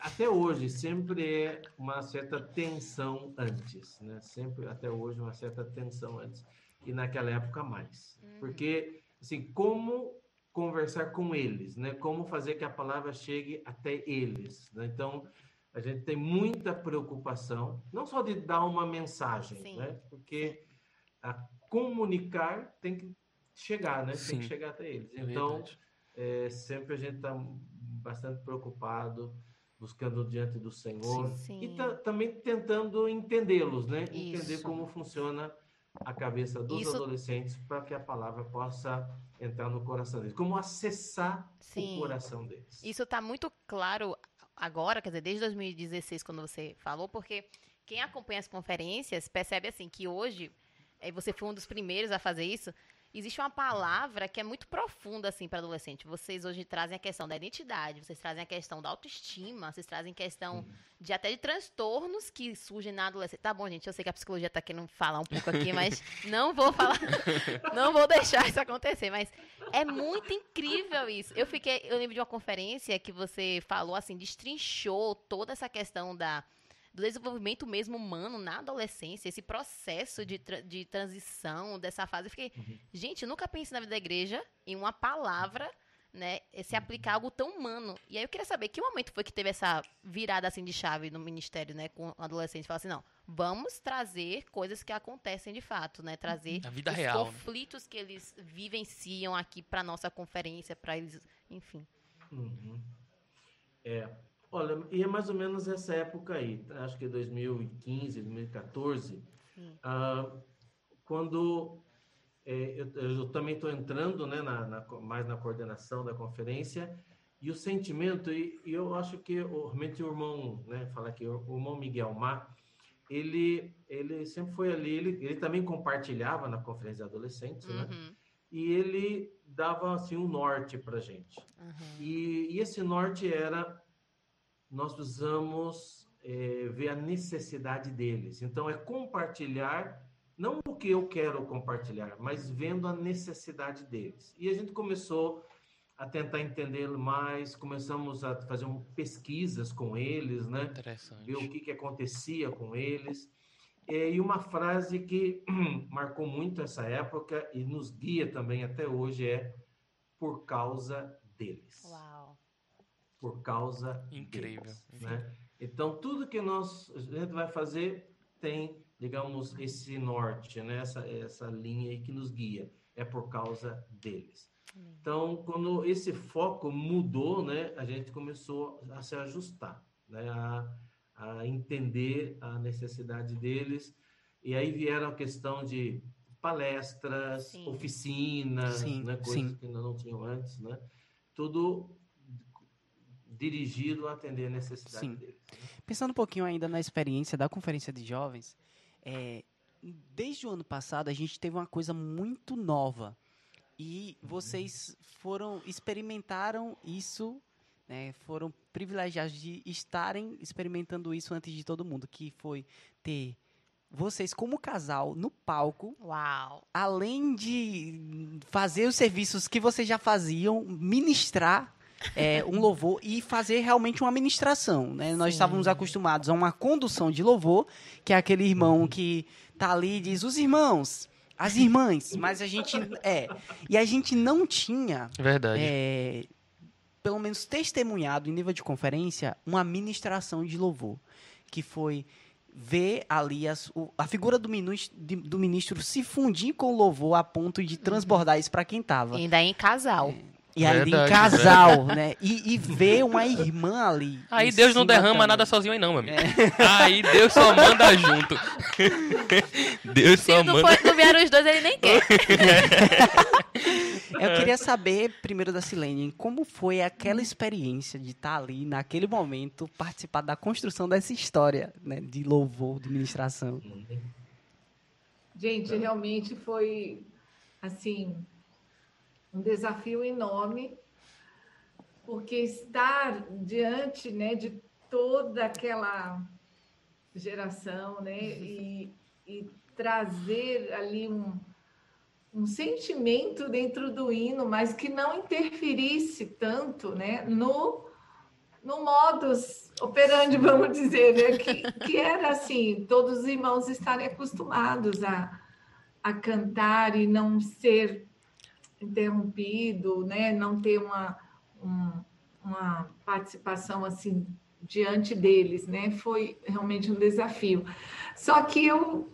até hoje sempre é uma certa tensão antes, né? Sempre, até hoje, uma certa tensão antes. E naquela época mais. Porque, assim, como conversar com eles, né? Como fazer que a palavra chegue até eles, né? Então, a gente tem muita preocupação, não só de dar uma mensagem, Sim. né? Porque a comunicar tem que chegar, né? Tem Sim. que chegar até eles. É Então, é, sempre a gente está bastante preocupado, buscando diante do Senhor Sim. e ta- também tentando entendê-los, né? Entender Isso. como funciona a cabeça dos Isso- adolescentes para que a palavra possa entrar no coração deles. Como acessar Sim. o coração deles. Isso tá muito claro agora, quer dizer, desde 2016, quando você falou, porque quem acompanha as conferências percebe assim que hoje, eh, você foi um dos primeiros a fazer isso. Existe uma palavra que é muito profunda assim para adolescente. Vocês hoje trazem a questão da identidade, vocês trazem a questão da autoestima, vocês trazem questão de até de transtornos que surgem na adolescência. Tá bom, gente, eu sei que a psicologia tá querendo falar um pouco aqui, mas não vou falar, não vou deixar isso acontecer, mas é muito incrível isso. Eu fiquei, eu lembro de uma conferência que você falou assim, destrinchou toda essa questão da do desenvolvimento mesmo humano na adolescência, esse processo de, tra- de transição dessa fase. Eu fiquei, gente, eu nunca pensei na vida da igreja em uma palavra, né, se aplicar algo tão humano. E aí eu queria saber que momento foi que teve essa virada assim de chave no ministério, né, com adolescentes, falar assim, não, vamos trazer coisas que acontecem de fato, né, trazer A vida os real, né? conflitos que eles vivenciam aqui para nossa conferência, para eles, enfim. Uhum. É, olha, e é mais ou menos essa época aí, tá? acho que é 2015, 2014, Sim. ah, quando é, eu, eu também estou entrando né, na, na mais na coordenação da conferência, e o sentimento, e, e eu acho que o- realmente o irmão, né, falar aqui, o, irmão Miguel Mar, ele, ele sempre foi ali, ele, ele também compartilhava na conferência de adolescentes, né? Uhum. e ele dava assim um norte para gente. Uhum. E, e esse norte era nós precisamos é, ver a necessidade deles. Então é compartilhar não o que eu quero compartilhar, mas vendo a necessidade deles. E a gente começou a tentar entender mais, começamos a fazer um, pesquisas com eles, né? Interessante. Ver o que, que acontecia com eles. É, e uma frase que marcou muito essa época e nos guia também até hoje é por causa deles. Uau. Por causa Incrível. deles, né? Então, tudo que nós, a gente vai fazer tem, digamos, esse norte, né? essa, essa linha aí que nos guia. É por causa deles. Então, quando esse foco mudou, né, a gente começou a se ajustar, né, a, a entender a necessidade deles. E aí vieram a questão de palestras, Sim. oficinas, Sim, né, coisas sim. que ainda não tinham antes, né? Tudo dirigido a atender a necessidade Sim. deles. Pensando um pouquinho ainda na experiência da Conferência de Jovens, é, desde o ano passado a gente teve uma coisa muito nova. E vocês foram, experimentaram isso, né, foram privilegiados de estarem experimentando isso antes de todo mundo, que foi ter vocês como casal no palco, Uau. além de fazer os serviços que vocês já faziam, ministrar é, um louvor e fazer realmente uma ministração. Né? Nós estávamos acostumados a uma condução de louvor, que é aquele irmão que tá ali e diz os irmãos, as irmãs, mas a gente é e a gente não tinha Verdade. é, pelo menos testemunhado em nível de conferência uma ministração de louvor, que foi ver ali as- o- a figura do ministro, de- do ministro se fundir com o louvor a ponto de transbordar isso para quem tava. Ainda em casal. E ainda em Verdade, casal, né? E, e ver uma irmã ali. Aí Deus não derrama também. nada sozinho aí não, meu amigo. Aí Deus só manda junto. Deus Se só não, manda. for, não vieram os dois, ele nem quer. Eu queria saber, primeiro da Silene, como foi aquela experiência de estar ali, naquele momento, participar da construção dessa história, né? De louvor, de ministração. Gente, realmente foi assim um desafio enorme, porque estar diante, né, de toda aquela geração, né, e, e trazer ali um, um sentimento dentro do hino, mas que não interferisse tanto, né, no no modus operandi, vamos dizer, né? que, que era assim, todos os irmãos estarem acostumados a, a cantar e não ser interrompido, né? não ter uma, um- uma participação assim diante deles, né? Foi realmente um desafio. Só que eu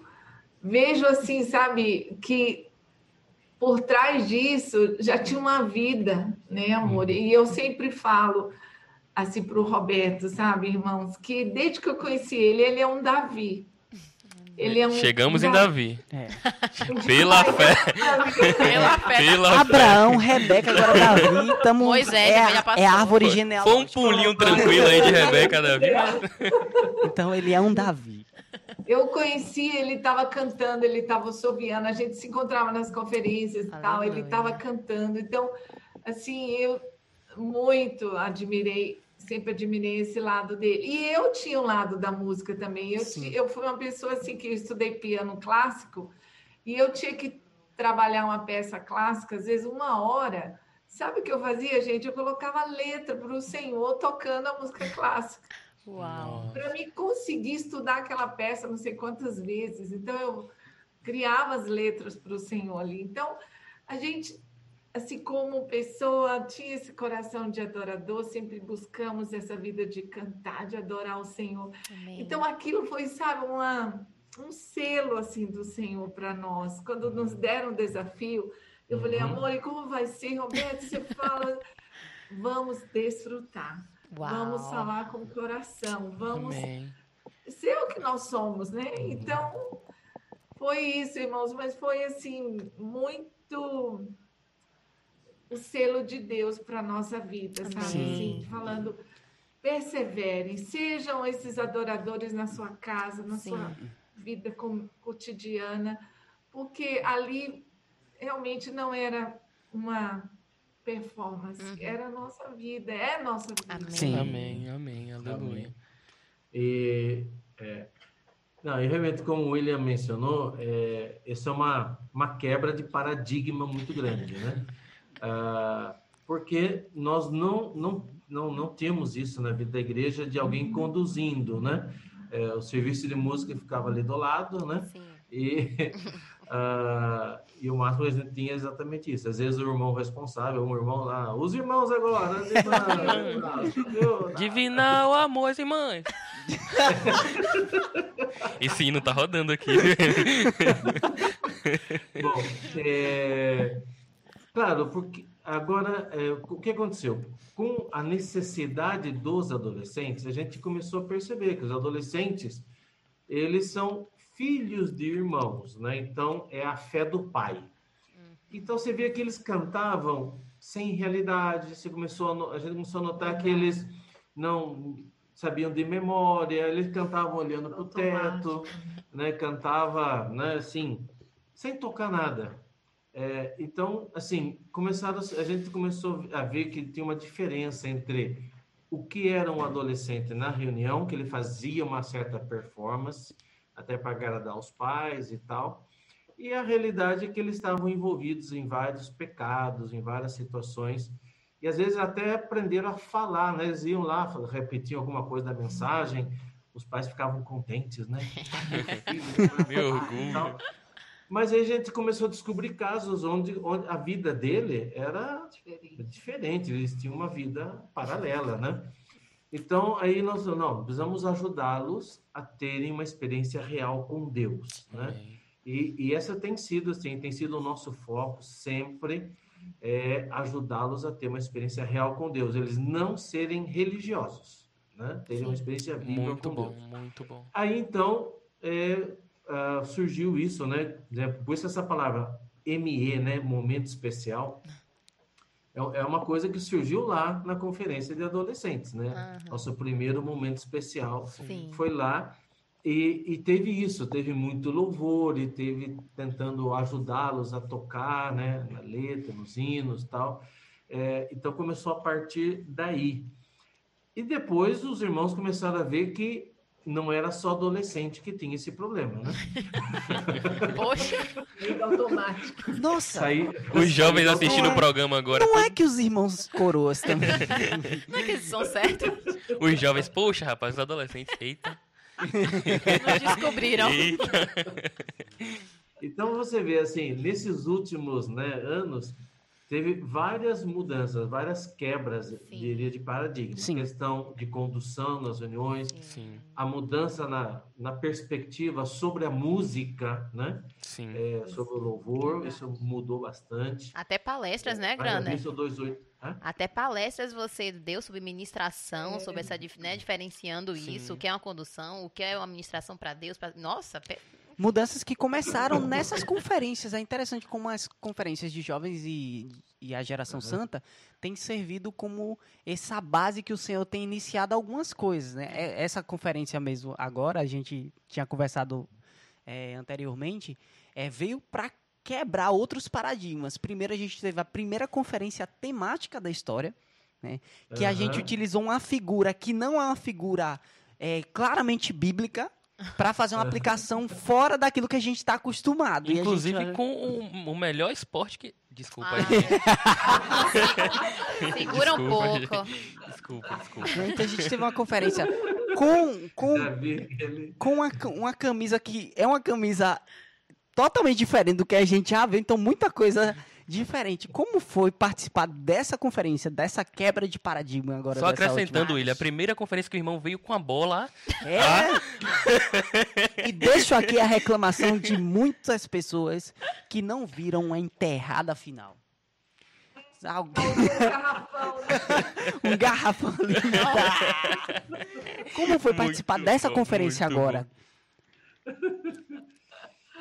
vejo assim, sabe, que por trás disso já tinha uma vida, né, amor? E eu sempre falo assim para o Roberto, sabe, irmãos, que desde que eu conheci ele, ele é um Davi. Ele é um Chegamos em Davi. É. Pela fé. Pela fé. Pela fé. Abraão, Rebeca, agora Davi, tamo, Moisés é, já a, é a árvore Foi um genealógica. pulinho tranquilo aí de Rebeca, Davi. Então ele é um Davi. Eu conheci, ele estava cantando, ele estava soviando, a gente se encontrava nas conferências e tal, ele estava cantando. Então, assim, eu muito admirei, sempre admirei esse lado dele. E eu tinha um lado da música também. Eu, Sim. ti- eu fui uma pessoa assim que eu estudei piano clássico e eu tinha que trabalhar uma peça clássica, às vezes uma hora. Sabe o que eu fazia, gente? Eu colocava letra para o Senhor tocando a música clássica Uau. para mim conseguir estudar aquela peça não sei quantas vezes. Então eu criava as letras para o Senhor ali. Então a gente, assim como pessoa, tinha esse coração de adorador, sempre buscamos essa vida de cantar, de adorar o Senhor. Amém. Então aquilo foi, sabe, uma, um selo assim do Senhor para nós. Quando nos deram o desafio, eu falei, Uhum. amor, e como vai ser, Roberto? Você fala, vamos desfrutar. Uau. Vamos falar com o coração, vamos Amém. ser o que nós somos, né? Então, foi isso, irmãos, mas foi assim, muito o selo de Deus para a nossa vida, sabe? Amém. Assim, falando, perseverem, sejam esses adoradores na sua casa, na Sim. sua vida com- cotidiana, porque ali realmente não era uma performance, Uhum. era a nossa vida, é a nossa vida. Amém. Sim. Amém, amém, aleluia. E, é, não, e realmente, como o William mencionou, é, isso é uma, uma quebra de paradigma muito grande, né? Ah, porque nós não, não, não, não temos isso na vida da igreja de alguém conduzindo, né? É, o serviço de música ficava ali do lado, né? Sim. E, ah, e o máximo que a gente tinha é exatamente isso. Às vezes o irmão responsável, um irmão lá, os irmãos agora, os irmãos, viu? Divinal amor e mães. Esse hino tá rodando aqui. Bom, é, claro, porque agora é, o que aconteceu? Com a necessidade dos adolescentes, a gente começou a perceber que os adolescentes eles são filhos de irmãos, né? Então é a fé do pai. Então você vê que eles cantavam sem realidade. Você começou a, a gente começou a notar que eles não sabiam de memória. Eles cantavam olhando para o teto, né? Cantava, né? Assim, sem tocar nada. É, então, assim, começaram, a gente começou a ver que tinha uma diferença entre o que era um adolescente na reunião, que ele fazia uma certa performance, até para agradar os pais e tal, e a realidade é que eles estavam envolvidos em vários pecados, em várias situações, e às vezes até aprenderam a falar, né? Eles iam lá, repetiam alguma coisa da mensagem, os pais ficavam contentes, né? Meu orgulho. Mas aí a gente começou a descobrir casos onde, onde a vida dele era Diferente. diferente, eles tinham uma vida paralela, né? Então, aí nós não, precisamos ajudá-los a terem uma experiência real com Deus, né? Amém. E, e essa tem sido, assim, tem sido o nosso foco sempre, é ajudá-los a ter uma experiência real com Deus, eles não serem religiosos, né? Terem uma experiência viva Muito com bom, Deus. muito bom. Aí então é, ah, surgiu isso, né? né, Por isso essa palavra ME, né? Momento especial. É, é uma coisa que surgiu lá na conferência de adolescentes, né? Aham. Nosso primeiro momento especial Sim. foi lá e, e teve isso, teve muito louvor e teve tentando ajudá-los a tocar, né? Na letra, nos hinos, tal. É, então começou a partir daí. E depois os irmãos começaram a ver que não era só adolescente que tinha esse problema, né? Poxa, Meio automático. Nossa, Saí, Os jovens assistindo o programa agora, não é que os irmãos coroas também. não é que eles são certos? os jovens, poxa, rapaz, os adolescentes, eita, Não descobriram. eita. Então você vê assim, nesses últimos né, anos teve várias mudanças, várias quebras, diria, de paradigma. Sim. Questão de condução nas reuniões, Sim, a mudança na, na perspectiva sobre a música, né? sim. É, sobre o louvor, isso mudou bastante. Até palestras, né, Haja Grana? visto 28. Hã? Até palestras você deu sobre ministração, sobre essa, né, diferenciando Sim. isso, o que é uma condução, o que é uma ministração para Deus. pra- Nossa, Mudanças que começaram nessas conferências. É interessante como as conferências de jovens e, e a geração santa têm servido como essa base que o Senhor tem iniciado algumas coisas. Né? É- Essa conferência mesmo, agora, a gente tinha conversado é, anteriormente, é, veio para quebrar outros paradigmas. Primeiro, a gente teve a primeira conferência temática da história, né? que a Aham. gente utilizou uma figura que não é uma figura é, claramente bíblica para fazer uma aplicação fora daquilo que a gente está acostumado. E a Inclusive gente- com o, o melhor esporte que. Desculpa Ah, aí. segura um Desculpa, pouco. Desculpa, desculpa. Então a gente teve uma conferência com, com, com uma, uma camisa que é uma camisa totalmente diferente do que a gente já vê, então muita coisa diferente. Como foi participar dessa conferência, dessa quebra de paradigma agora? Só acrescentando? William, a primeira conferência que o irmão veio com a bola. É. e deixo aqui a reclamação de muitas pessoas que não viram a enterrada final. Alguém, Um garrafão, né? um garrafão ali. Como foi participar Muito dessa bom, conferência muito agora?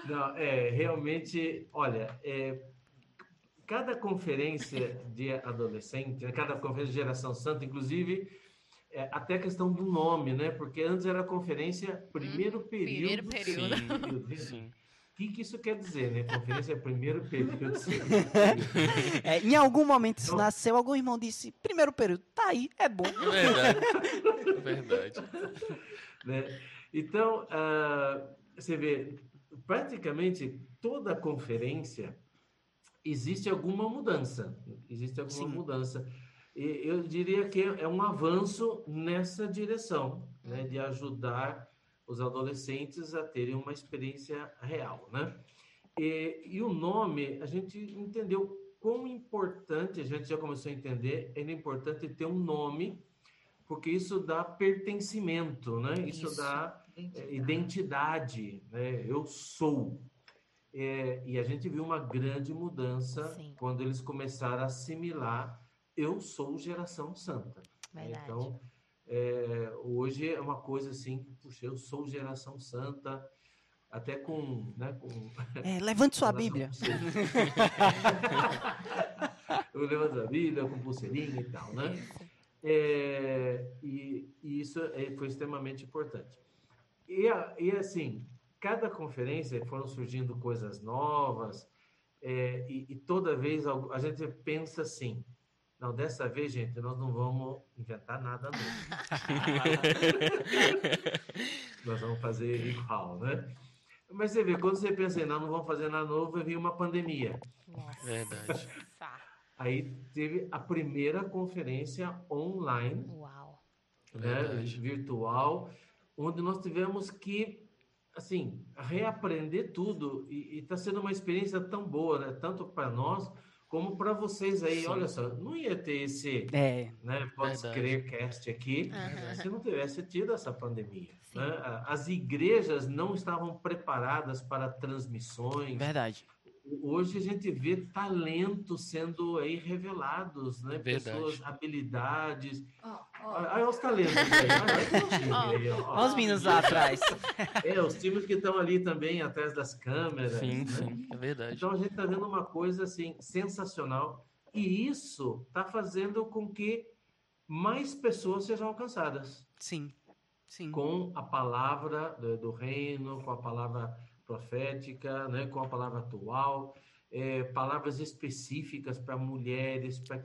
Não, é, realmente, olha, é, cada conferência de adolescente, né, cada conferência de geração santa, inclusive, é, até a questão do nome, né? Porque antes era a conferência primeiro período. primeiro período. Sim, sim. O que, que isso quer dizer, né? Conferência é primeiro período. É, em algum momento isso Então- nasceu, algum irmão disse, primeiro período, tá aí, é bom. Verdade. Verdade. né? Então, ah, você vê, praticamente toda conferência existe alguma mudança. Existe alguma Sim. mudança. E eu diria que é um avanço nessa direção, né? De ajudar os adolescentes a terem uma experiência real, né? E, e o nome, a gente entendeu quão importante, a gente já começou a entender, é importante ter um nome, porque isso dá pertencimento, né? Isso, Isso. dá é, identidade, né? Eu sou. É, e a gente viu uma grande mudança Sim. quando eles começaram a assimilar eu sou geração santa. Verdade. Então, é, hoje é uma coisa assim, puxa, eu sou geração santa, até com, né, com É, levante sua Bíblia. eu levanto a Bíblia com pulseirinha e tal, né? É, e, e isso é- foi extremamente importante. E, e assim, cada conferência foram surgindo coisas novas, é, e, e toda vez a gente pensa assim, não, dessa vez, gente, nós não vamos inventar nada novo. nós vamos fazer igual, né? Mas você vê, quando você pensa, em, não, não vamos fazer nada novo, vem uma pandemia. Nossa. Verdade. Aí teve a primeira conferência online, Uau. né, virtual, onde nós tivemos que, assim, reaprender tudo. E está sendo uma experiência tão boa, né? Tanto para nós como para vocês aí. Sim. Olha só, não ia ter esse, É, né, pode Verdade. crer cast aqui Aham. se não tivesse tido essa pandemia. Né? As igrejas não estavam preparadas para transmissões. verdade. Hoje a gente vê talentos sendo aí revelados, né? Verdade. Pessoas, habilidades. Ó, ó, Olha os talentos aí. Olha, olha o time aí, ó. Olha os meninos lá atrás. É, os times que estão ali também atrás das câmeras. Sim, né? sim. É verdade. Então a gente está vendo uma coisa assim sensacional e isso está fazendo com que mais pessoas sejam alcançadas Sim, sim. com a palavra do, do reino, com a palavra profética, né, com a palavra atual, é, palavras específicas para mulheres, para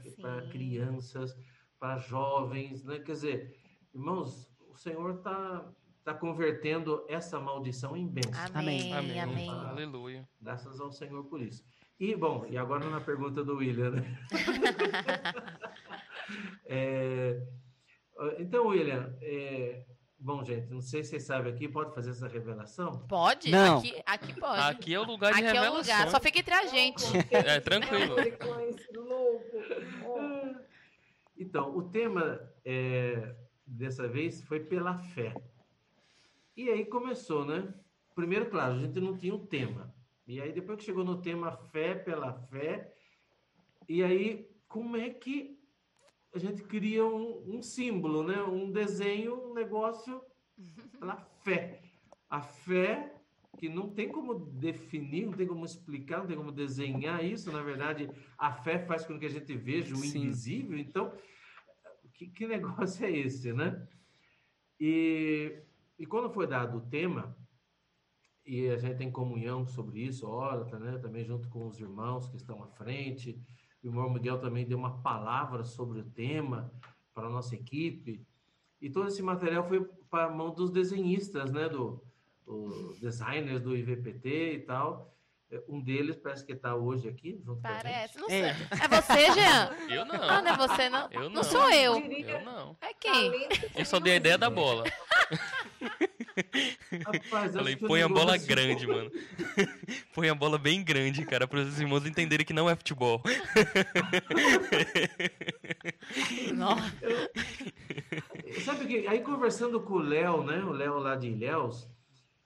crianças, para jovens, né? Quer dizer, irmãos, o Senhor está tá convertendo essa maldição em bênção. Amém. Amém. Amém. Aleluia. Graças ao Senhor por isso. E, bom, e agora na pergunta do William, né? É, então, William, é, bom, gente, não sei se vocês sabem aqui, pode fazer essa revelação? Pode? Não. Aqui, aqui pode. Aqui é o lugar de Aqui é o revelação. lugar. Só fica entre a gente. É, tranquilo. Então, o tema é, dessa vez foi pela fé. E aí começou, né? Primeiro, claro, a gente não tinha um tema. E aí, depois que chegou no tema fé pela fé, e aí, como é que a gente cria um, um símbolo, né? Um desenho, um negócio pela fé. A fé que não tem como definir, não tem como explicar, não tem como desenhar isso. Na verdade, a fé faz com que a gente veja o Sim. invisível. Então, que, que negócio é esse, né? E, e quando foi dado o tema, e a gente tem comunhão sobre isso, ora, né? Também junto com os irmãos que estão à frente. O irmão Miguel também deu uma palavra sobre o tema para a nossa equipe. E todo esse material foi para a mão dos desenhistas, né? Do, os designers do IVPT e tal. É, Um deles parece que está hoje aqui, junto com a gente. Parece. Não sei. É. É você, Jean? Eu não. Ah, não é você, não? Eu Não não. sou eu. Eu não. É quem? Eu só dei a ideia da bola. Rapaz, Falei, põe a bola grande, mano. põe a bola bem grande, cara, para os irmãos entenderem que não é futebol. Nossa. Sabe o que? Aí conversando com o Léo, né? O Léo lá de Ilhéus,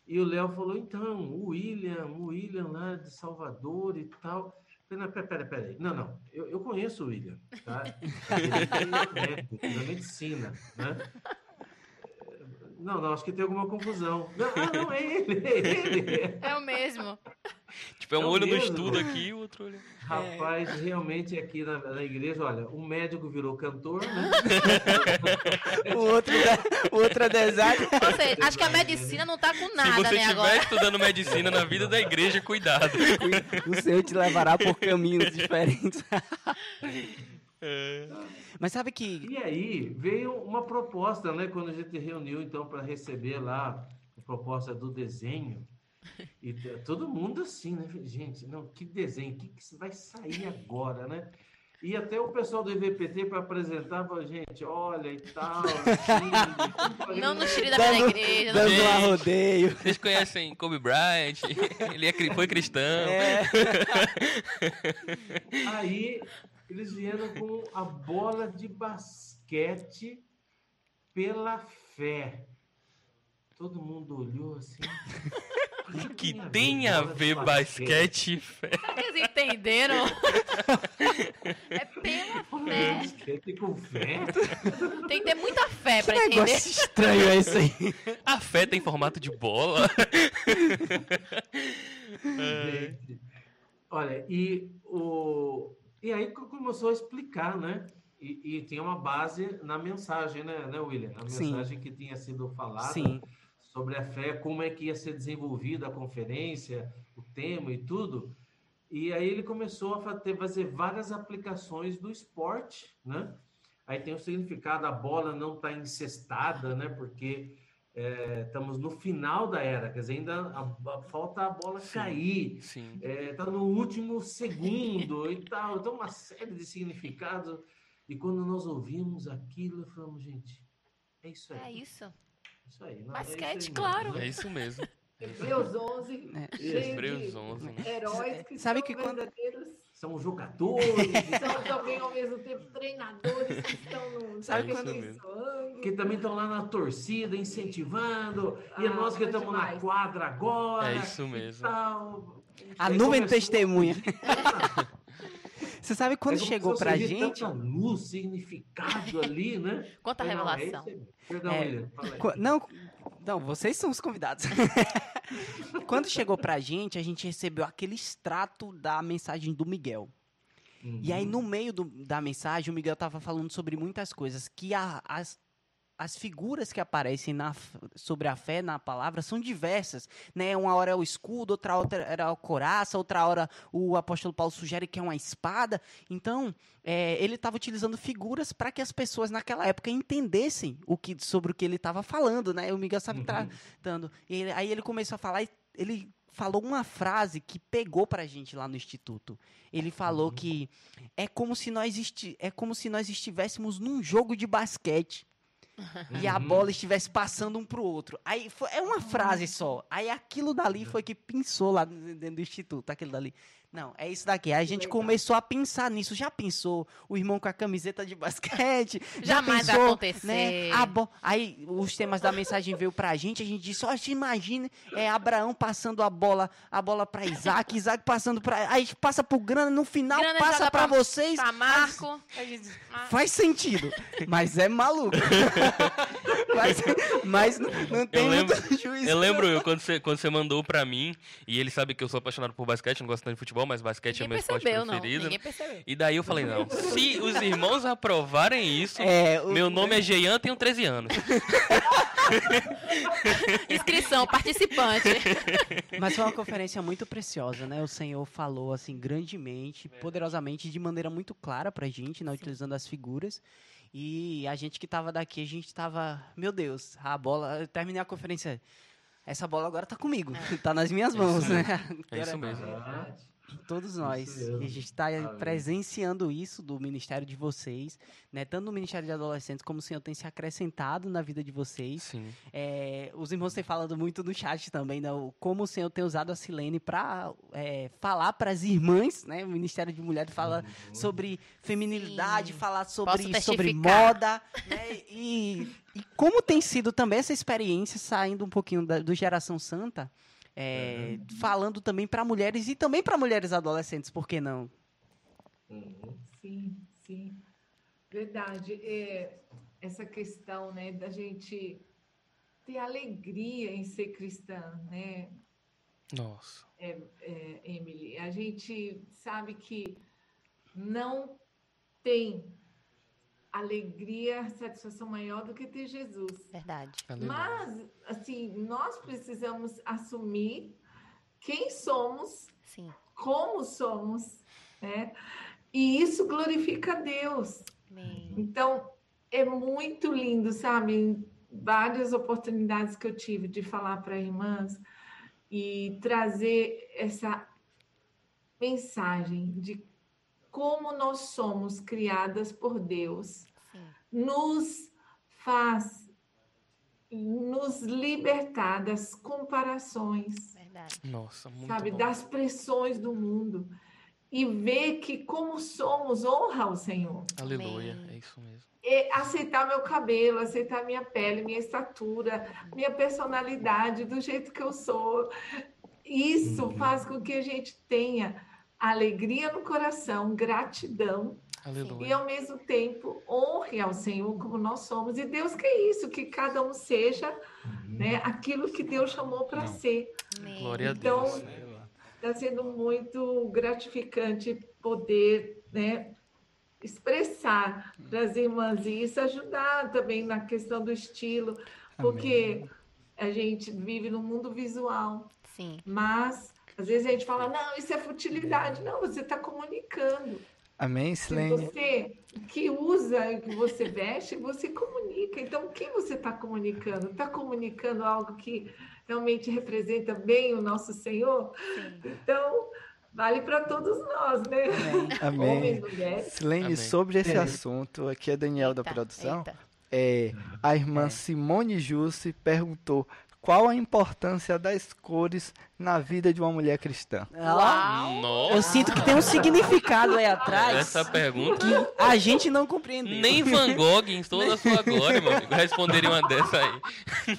e o Léo falou, então, o William, o William lá de Salvador e tal. Eu Falei, não, pera, pera, pera aí. Não, não, eu, eu conheço o William, tá? Ele é médico da medicina, né? Não, não, acho que tem alguma confusão. Não, ah, não, é ele, é ele. É o mesmo. Tipo É um É o olho no estudo aqui e o outro olho. Rapaz, realmente aqui na, na igreja, olha, um médico virou cantor, né? O outro, o outro é design. Ou seja, acho que a medicina não tá com Se nada, você né, estiver agora. estudando medicina na vida da igreja, cuidado. O Senhor te levará por caminhos diferentes. É. Mas sabe que. E aí veio uma proposta, né? Quando a gente reuniu então para receber lá a proposta do desenho. E todo mundo assim, né? Gente, não, que desenho, o que, que vai sair agora, né? E até o pessoal do IVPT para apresentar, falou, gente, olha e tal. assim, Não no estilo da Dando- minha igreja. não- Dando um Gente. arrodeio. Vocês conhecem Kobe Bryant? Ele é foi cristão. É. Aí eles vieram com a bola de basquete pela fé. Todo mundo olhou assim. O que tem a ver basquete e fé? Será que eles entenderam? é pela fé. Basquete com fé? Tem que ter muita fé Que pra entender. negócio estranho é isso aí? A fé tem formato de bola? Gente, Olha, e, o, e aí co- começou a explicar, né? E, e tinha uma base na mensagem, né, né William? A Sim. mensagem que tinha sido falada Sim. sobre a fé, como é que ia ser desenvolvida a conferência, o tema e tudo. E aí ele começou a ter- fazer várias aplicações do esporte, né? Aí tem o significado, a bola não está encestada, né? Porque é, estamos no final da era, quer dizer, ainda a- a- falta a bola Sim. cair, está no último segundo e tal. Então, uma série de significados. E quando nós ouvimos aquilo, falamos, gente, é isso aí. É isso. Isso aí. não, é Basquete, isso aí mesmo, claro. né? É isso mesmo. Hebreus 11, É. Hebreus de 11, né? heróis que Sabe são que quando- São jogadores. são também ao mesmo tempo treinadores que estão no Sabe aperfeiçoando. que também estão lá na torcida, incentivando, e é Ah, nós que estamos na quadra agora. É isso e mesmo. A nuvem testemunha. Você sabe quando Aí chegou pra gente? Tanta luz, significado ali, né? Quanta é revelação. aí. Perdão, É, William. Não, não, vocês são os convidados. Quando chegou pra gente, a gente recebeu aquele extrato da mensagem do Miguel. E aí, Uhum. no meio do- da mensagem, o Miguel tava falando sobre muitas coisas. Que a- as, as figuras que aparecem na sobre a fé na palavra são diversas. Né? Uma hora é o escudo, outra hora era a coraça, outra hora o apóstolo Paulo sugere que é uma espada. Então, é, ele estava utilizando figuras para que as pessoas naquela época entendessem o que, sobre o que ele estava falando. Né? O Miguel estava Uhum. tratando. Aí ele começou a falar e ele falou uma frase que pegou pra gente lá no instituto. Ele falou Uhum. que é como se nós é como se nós estivéssemos num jogo de basquete e a Uhum. bola estivesse passando um pro outro. Aí foi- é uma frase só. Aí aquilo dali foi que pensou lá dentro do instituto, aquilo dali. Não, é isso daqui. A gente começou a pensar nisso. Já pensou o irmão com a camiseta de basquete? Já Jamais vai pensou, acontecer. Né? A bo- Aí os temas da mensagem veio pra gente, a gente disse, ó, se imagine é, Abraão passando a bola, a bola pra Isaac, Isaac passando pra. Aí passa pro Grana, no final Grana passa pra, pra- vocês. Pra Marco. Ah, Faz sentido, mas é maluco. mas, mas não, não tem lembro- muito juízo. Eu lembro eu, quando, você, quando você mandou pra mim, e ele sabe que eu sou apaixonado por basquete, não gosto tanto de futebol, mas basquete é Ninguém meu esporte percebeu, não. preferido. Ninguém percebeu. E daí eu falei, não, se os irmãos aprovarem isso, É, o- meu nome é Jean, tenho 13 anos. Inscrição, participante. Mas foi uma conferência muito preciosa, né? O Senhor falou assim grandemente, poderosamente, de maneira muito clara pra gente, né? Utilizando as figuras. E a gente que tava daqui, a gente tava, meu Deus, a bola, eu terminei a conferência. Essa bola agora tá comigo, tá nas minhas mãos, né? É isso mesmo. Ah, Todos nós. a gente está presenciando isso do ministério de vocês, né? Tanto no ministério de adolescentes como o Senhor tem se acrescentado na vida de vocês. Sim. É, os irmãos têm falado muito no chat também, né? como o Senhor tem usado a Silene para falar para as irmãs, né? O Ministério de Mulheres fala sobre feminilidade, Sim. falar sobre, sobre moda, né? E, e como tem sido também essa experiência, saindo um pouquinho da, do Geração Santa, é, falando também para mulheres e também para mulheres adolescentes, por que não? uhum. Sim, sim. Verdade. É, essa questão, né, da gente ter alegria em ser cristã, né? Nossa. é, Emily. A gente sabe que não tem alegria, satisfação maior do que ter Jesus. Verdade. Aleluia. Mas, assim, nós precisamos assumir quem somos, Sim. como somos, né? E isso glorifica a Deus. Amém. Então, é muito lindo, sabe? Em várias oportunidades que eu tive de falar para irmãs e trazer essa mensagem de como nós somos criadas por Deus, Sim. nos faz nos libertar das comparações, Verdade. Nossa, muito sabe, bom. das pressões do mundo e ver que como somos honra ao Senhor. Aleluia, Amém. é isso mesmo. E aceitar meu cabelo, aceitar minha pele, minha estatura, minha personalidade, do jeito que eu sou. Isso faz com que a gente tenha alegria no coração, gratidão e Aleluia. ao mesmo tempo honre ao Senhor como nós somos. E Deus quer isso, que cada um seja né, aquilo que Deus chamou para ser. Amém. Glória a Então, Deus. Está sendo muito gratificante poder né, expressar para as irmãs e isso ajudar também na questão do estilo, porque a gente vive num mundo visual, Sim. mas às vezes a gente fala, não, isso é futilidade. Não, você está comunicando. Amém, Se Silene? você que usa o que você veste, você comunica. Então, o que você está comunicando? Está comunicando algo que realmente representa bem o nosso Senhor? Sim. Então, vale para todos nós, né? Amém. Homens, mulheres. Silene, Amém. sobre esse É. assunto, aqui é Daniel da Eita, produção. eita. É, a irmã Simone Jussi perguntou qual a importância das cores na vida de uma mulher cristã. Nossa, eu sinto que tem um significado aí atrás essa pergunta. que a gente não compreendeu. Nem Van Gogh, em toda a sua glória, meu amigo, responderia uma dessa aí.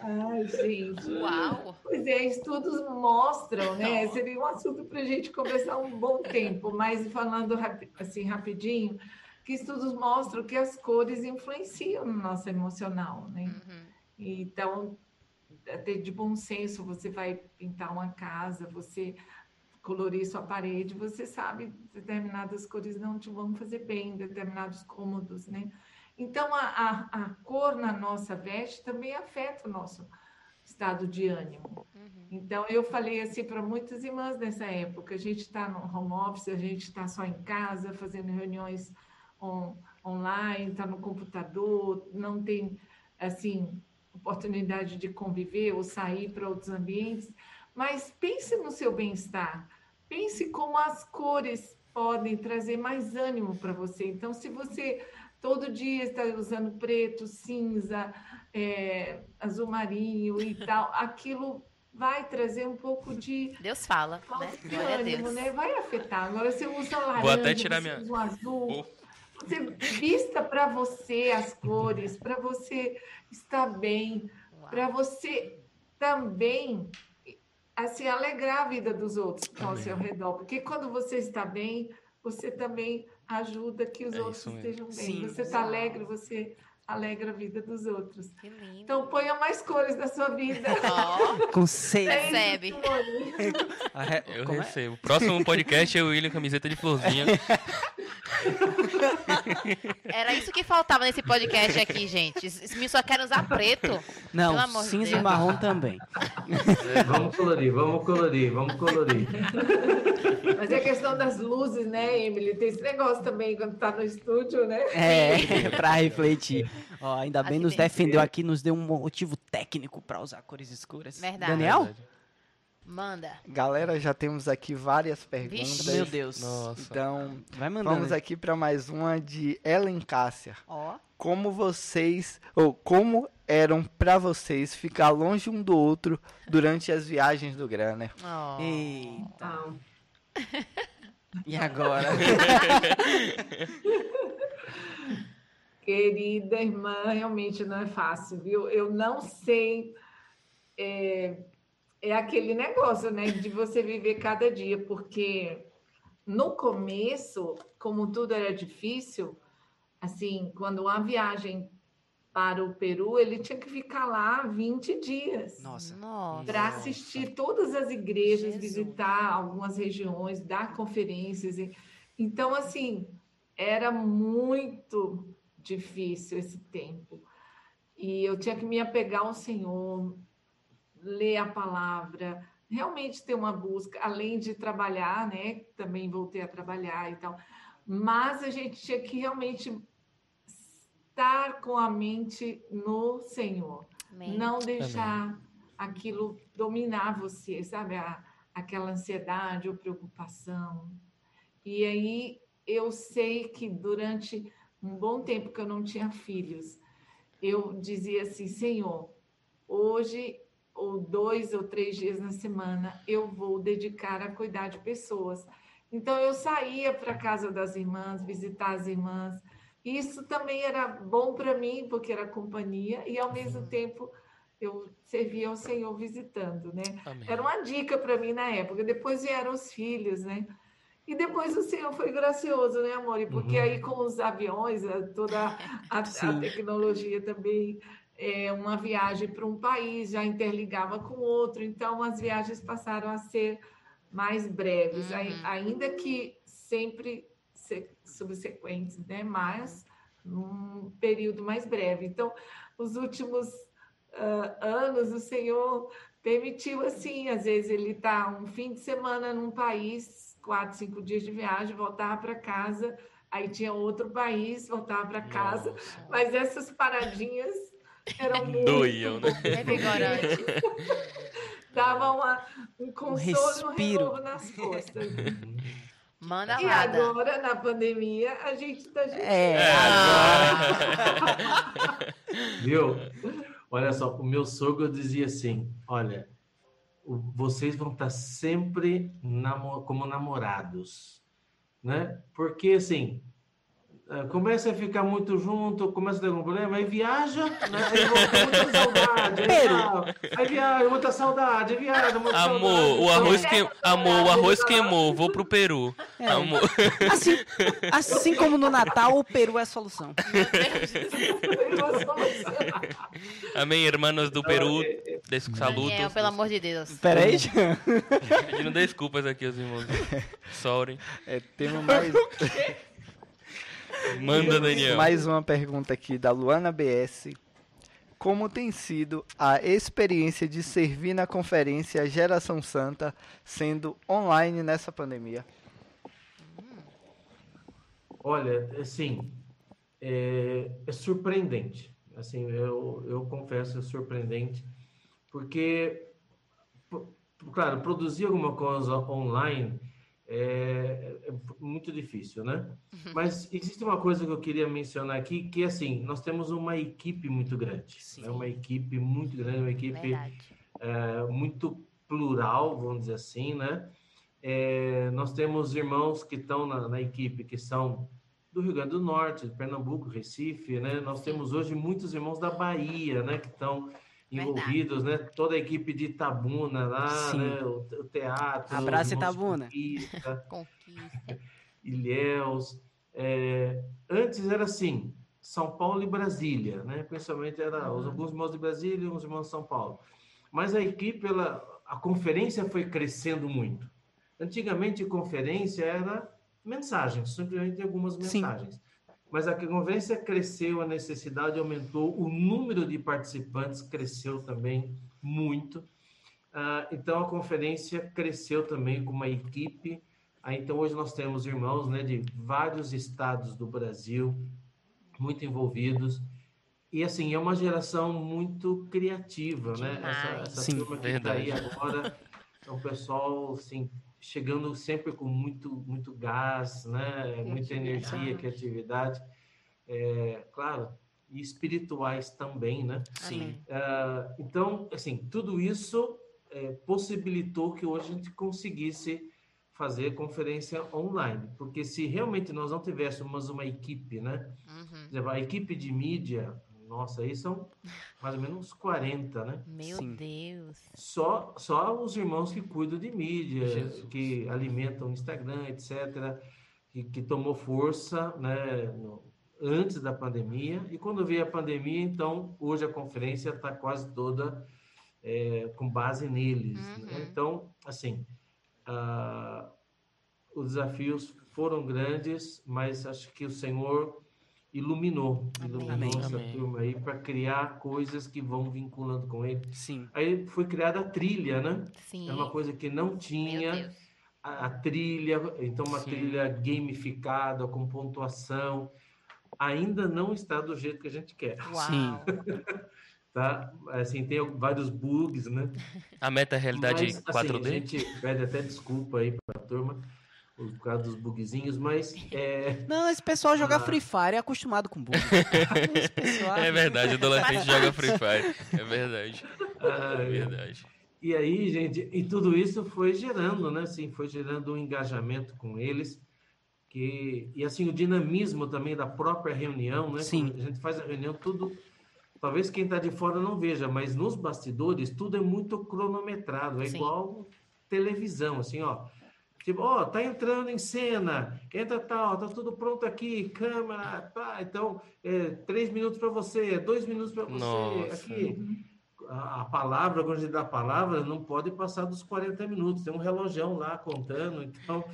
Ai, gente. Uau. Pois é, estudos mostram, né? Seria um assunto para a gente conversar um bom tempo, mas falando rapi- assim rapidinho, que estudos mostram que as cores influenciam no nosso emocional, né? Uhum. Então, até de bom senso, você vai pintar uma casa, você colorir sua parede, você sabe determinadas cores não te vão fazer bem, determinados cômodos, né? Então, a, a, a cor na nossa veste também afeta o nosso estado de ânimo. Então, eu falei assim para muitas irmãs nessa época: a gente está no home office, a gente está só em casa, fazendo reuniões on, online, está no computador, não tem, assim, oportunidade de conviver ou sair para outros ambientes. Mas pense no seu bem-estar, pense como as cores podem trazer mais ânimo para você. Então, se você todo dia está usando preto, cinza, é, azul marinho e tal, aquilo vai trazer um pouco de Deus fala, né? de ânimo, Deus. né? Vai afetar. Agora você usa laranja, Vou até tirar você minha- usa um azul. Oh. Você vista para você as cores, para você estar bem, para você também assim alegrar a vida dos outros que estão ao seu redor, porque quando você está bem, você também ajuda que os É outros estejam bem. Sim. Você está alegre, você alegra a vida dos outros. Que lindo. Então ponha mais cores na sua vida. Ó, Com C. É isso, Recebe. A Eu como é? recebo. Próximo podcast é o William camiseta de florzinha. era isso que faltava nesse podcast aqui, gente. Esse menino só quer usar preto. Pelo Não, de cinza Deus. e marrom também. É, vamos colorir, vamos colorir, vamos colorir. Mas é questão das luzes, né, Emily? Tem esse negócio também quando tá no estúdio, né? É, pra refletir. Ó, ainda bem Aqui nos defendeu aqui, nos deu um motivo técnico pra usar cores escuras. Verdade. Daniel? Verdade. Manda. Galera, já temos aqui várias perguntas. Vixe. Meu Deus. Nossa. Então, Vai mandando. vamos aqui para mais uma de Ellen Cássia. Ó. Como vocês, ou como eram para vocês ficar longe um do outro durante as viagens do Granner? Ó. Eita. Ah, E agora? querida irmã, realmente não é fácil, viu? Eu não sei. É, é aquele negócio, né, de você viver cada dia, porque no começo, como tudo era difícil, assim, quando uma viagem para o Peru, ele tinha que ficar lá 20 dias Nossa. Nossa. para assistir todas as igrejas, Jesus. visitar algumas regiões, dar conferências. e- Então, assim, era muito difícil esse tempo. E eu tinha que me apegar ao Senhor, ler a palavra, realmente ter uma busca, além de trabalhar, né? Também voltei a trabalhar e tal. Mas a gente tinha que realmente estar com a mente no Senhor Amém. não deixar aquilo dominar você, sabe? A- aquela ansiedade ou preocupação. E aí eu sei que durante um bom tempo que eu não tinha filhos, eu dizia assim, Senhor, hoje ou dois ou três dias na semana eu vou dedicar a cuidar de pessoas. Então eu saía para casa das irmãs, visitar as irmãs. Isso também era bom para mim, porque era companhia, e ao mesmo tempo eu servia ao Senhor visitando, né? Amém. Era uma dica para mim na época. Depois vieram os filhos, né? E depois o Senhor foi gracioso, né, amor? Porque Uhum. aí com os aviões, a- toda a, a tecnologia também, é, uma viagem para um país já interligava com outro, então as viagens passaram a ser mais breves, Uhum. ainda que sempre se- subsequentes, né? Mas num período mais breve. Então, os últimos ah, anos, o Senhor permitiu assim, às vezes ele está um fim de semana num país, quatro, cinco dias de viagem, voltava para casa, aí tinha outro país, voltava para casa, Nossa. mas essas paradinhas eram muito Doíam, né? Revigorante. Dava uma, um consolo e um renovo nas costas. Manda E nada. agora, na pandemia, a gente está É, Viu? Olha só, o meu sogro dizia assim: olha, vocês vão estar sempre namo- como namorados, né? Porque assim. eh, Começa a ficar muito junto, começa a ter algum problema, aí viaja, né? Aí volta muita saudade, aí, aí viaja, muita saudade, aí viaja, muita saudade. Amor, o arroz, Então, que... Amor, o arroz queimou, vou pro Peru. É. Amor. assim, assim como no Natal, o Peru é a solução. Amém, hermanos do Peru. Des saludos. Daniel, pelo amor de Deus. Peraí, Pedindo desculpas aqui aos irmãos. Sorry. É, temos mais, Manda, Daniel. mais uma pergunta aqui da Luana BS. Como tem sido a experiência de servir na conferência Geração Santa sendo online nessa pandemia? Olha, assim, é, é surpreendente. Assim, eu, eu confesso, é surpreendente, porque, claro, produzir alguma coisa online é, é muito difícil, né? Mas existe uma coisa que eu queria mencionar aqui, que assim, nós temos uma equipe muito grande. É uma equipe muito grande, uma equipe é, muito plural, vamos dizer assim, né? É, nós temos irmãos que estão na, na equipe que são do Rio Grande do Norte, de Pernambuco, Recife, né? Nós temos hoje muitos irmãos da Bahia, né? Que estão envolvidos, né? Toda a equipe de Itabuna lá, Sim. né? O, o teatro. Abraço, Itabuna. Conquista, Conquista. Ilhéus. É, antes era assim, São Paulo e Brasília, né? Principalmente era os, alguns irmãos de Brasília e uns irmãos de São Paulo. Mas a equipe, ela, a conferência foi crescendo muito. Antigamente, conferência era mensagens, simplesmente algumas Sim. Mas a conferência cresceu, a necessidade aumentou, o número de participantes cresceu também muito. Ah, então, a conferência cresceu também com uma equipe. Ah, então, hoje nós temos irmãos né, de vários estados do Brasil muito envolvidos. E, assim, é uma geração muito criativa, né? Essa, essa Sim, turma que está aí agora é um pessoal, assim, chegando sempre com muito, muito gás, né? Muita energia, criatividade. É, claro, e espirituais também, né? Amém. Ah, então, assim, tudo isso eh, possibilitou que hoje a gente conseguisse fazer conferência online, porque se realmente nós não tivéssemos uma equipe, né? Uhum. Por exemplo, a equipe de mídia, nossa, aí são mais ou menos uns 40, né? Meu Sim. Deus. Só, só os irmãos que cuidam de mídia, Jesus. que alimentam o Instagram, etc., que, que tomou força, né? no- antes da pandemia, e quando veio a pandemia, então, hoje a conferência está quase toda é, com base neles. Uhum. Né? Então, assim, os desafios foram grandes, mas acho que o Senhor iluminou, iluminou Amém. essa Amém. turma aí para criar coisas que vão vinculando com ele. Sim. Aí foi criada a trilha, né? Sim. É uma coisa que não tinha a, a trilha, então uma Sim. trilha gamificada com pontuação, ainda não está do jeito que a gente quer, Uau. tá? Assim, tem vários bugs, né? A meta é realidade Mas, assim, 4D? a gente pede até desculpa aí para a turma por causa dos bugzinhos, mas é, Não, esse pessoal joga Ah. Free Fire é acostumado com bug. Esse pessoal- É verdade, adolescente joga Free Fire. É verdade, ah, é verdade. E aí, gente, e tudo isso foi gerando, né? Assim, foi gerando um engajamento com eles. Que, e assim, o dinamismo também da própria reunião, né? Sim. Quando a gente faz a reunião, tudo. Talvez quem está de fora não veja, mas nos bastidores tudo é muito cronometrado, é Sim. igual televisão, assim, ó. Tipo, ó, tá entrando em cena, entra tal, tá tudo pronto aqui, câmera, pá, então, é, três minutos para você, dois minutos para você, Nossa. aqui a, a palavra, quando a gente dá a palavra, não pode passar dos 40 minutos. Tem um relojão lá contando. Então,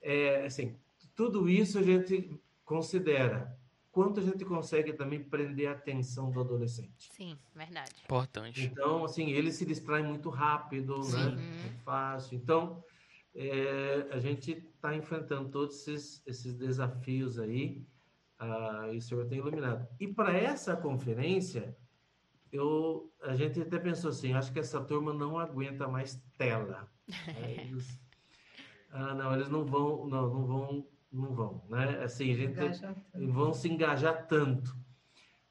é, assim, tudo isso a gente considera. Quanto a gente consegue também prender a atenção do adolescente. Sim, verdade. Importante. Então, assim, ele se distrai muito rápido, né? Sim. Muito fácil. Então, é, a gente está enfrentando todos esses, esses desafios aí. ah, e o senhor tem iluminado. E para essa conferência, eu, a gente até pensou assim, acho que essa turma não aguenta mais tela. Eles, ah, não, eles não vão, não, não vão, não vão, né? Assim, a gente vão se engajar tanto.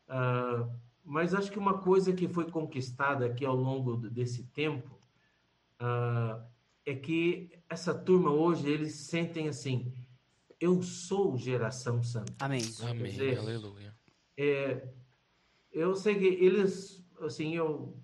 Ah, mas acho que uma coisa que foi conquistada aqui ao longo desse tempo ah, é que essa turma hoje eles sentem assim: eu sou geração santa. Amém. Amém, dizer, aleluia. É, eu sei que eles, assim, eu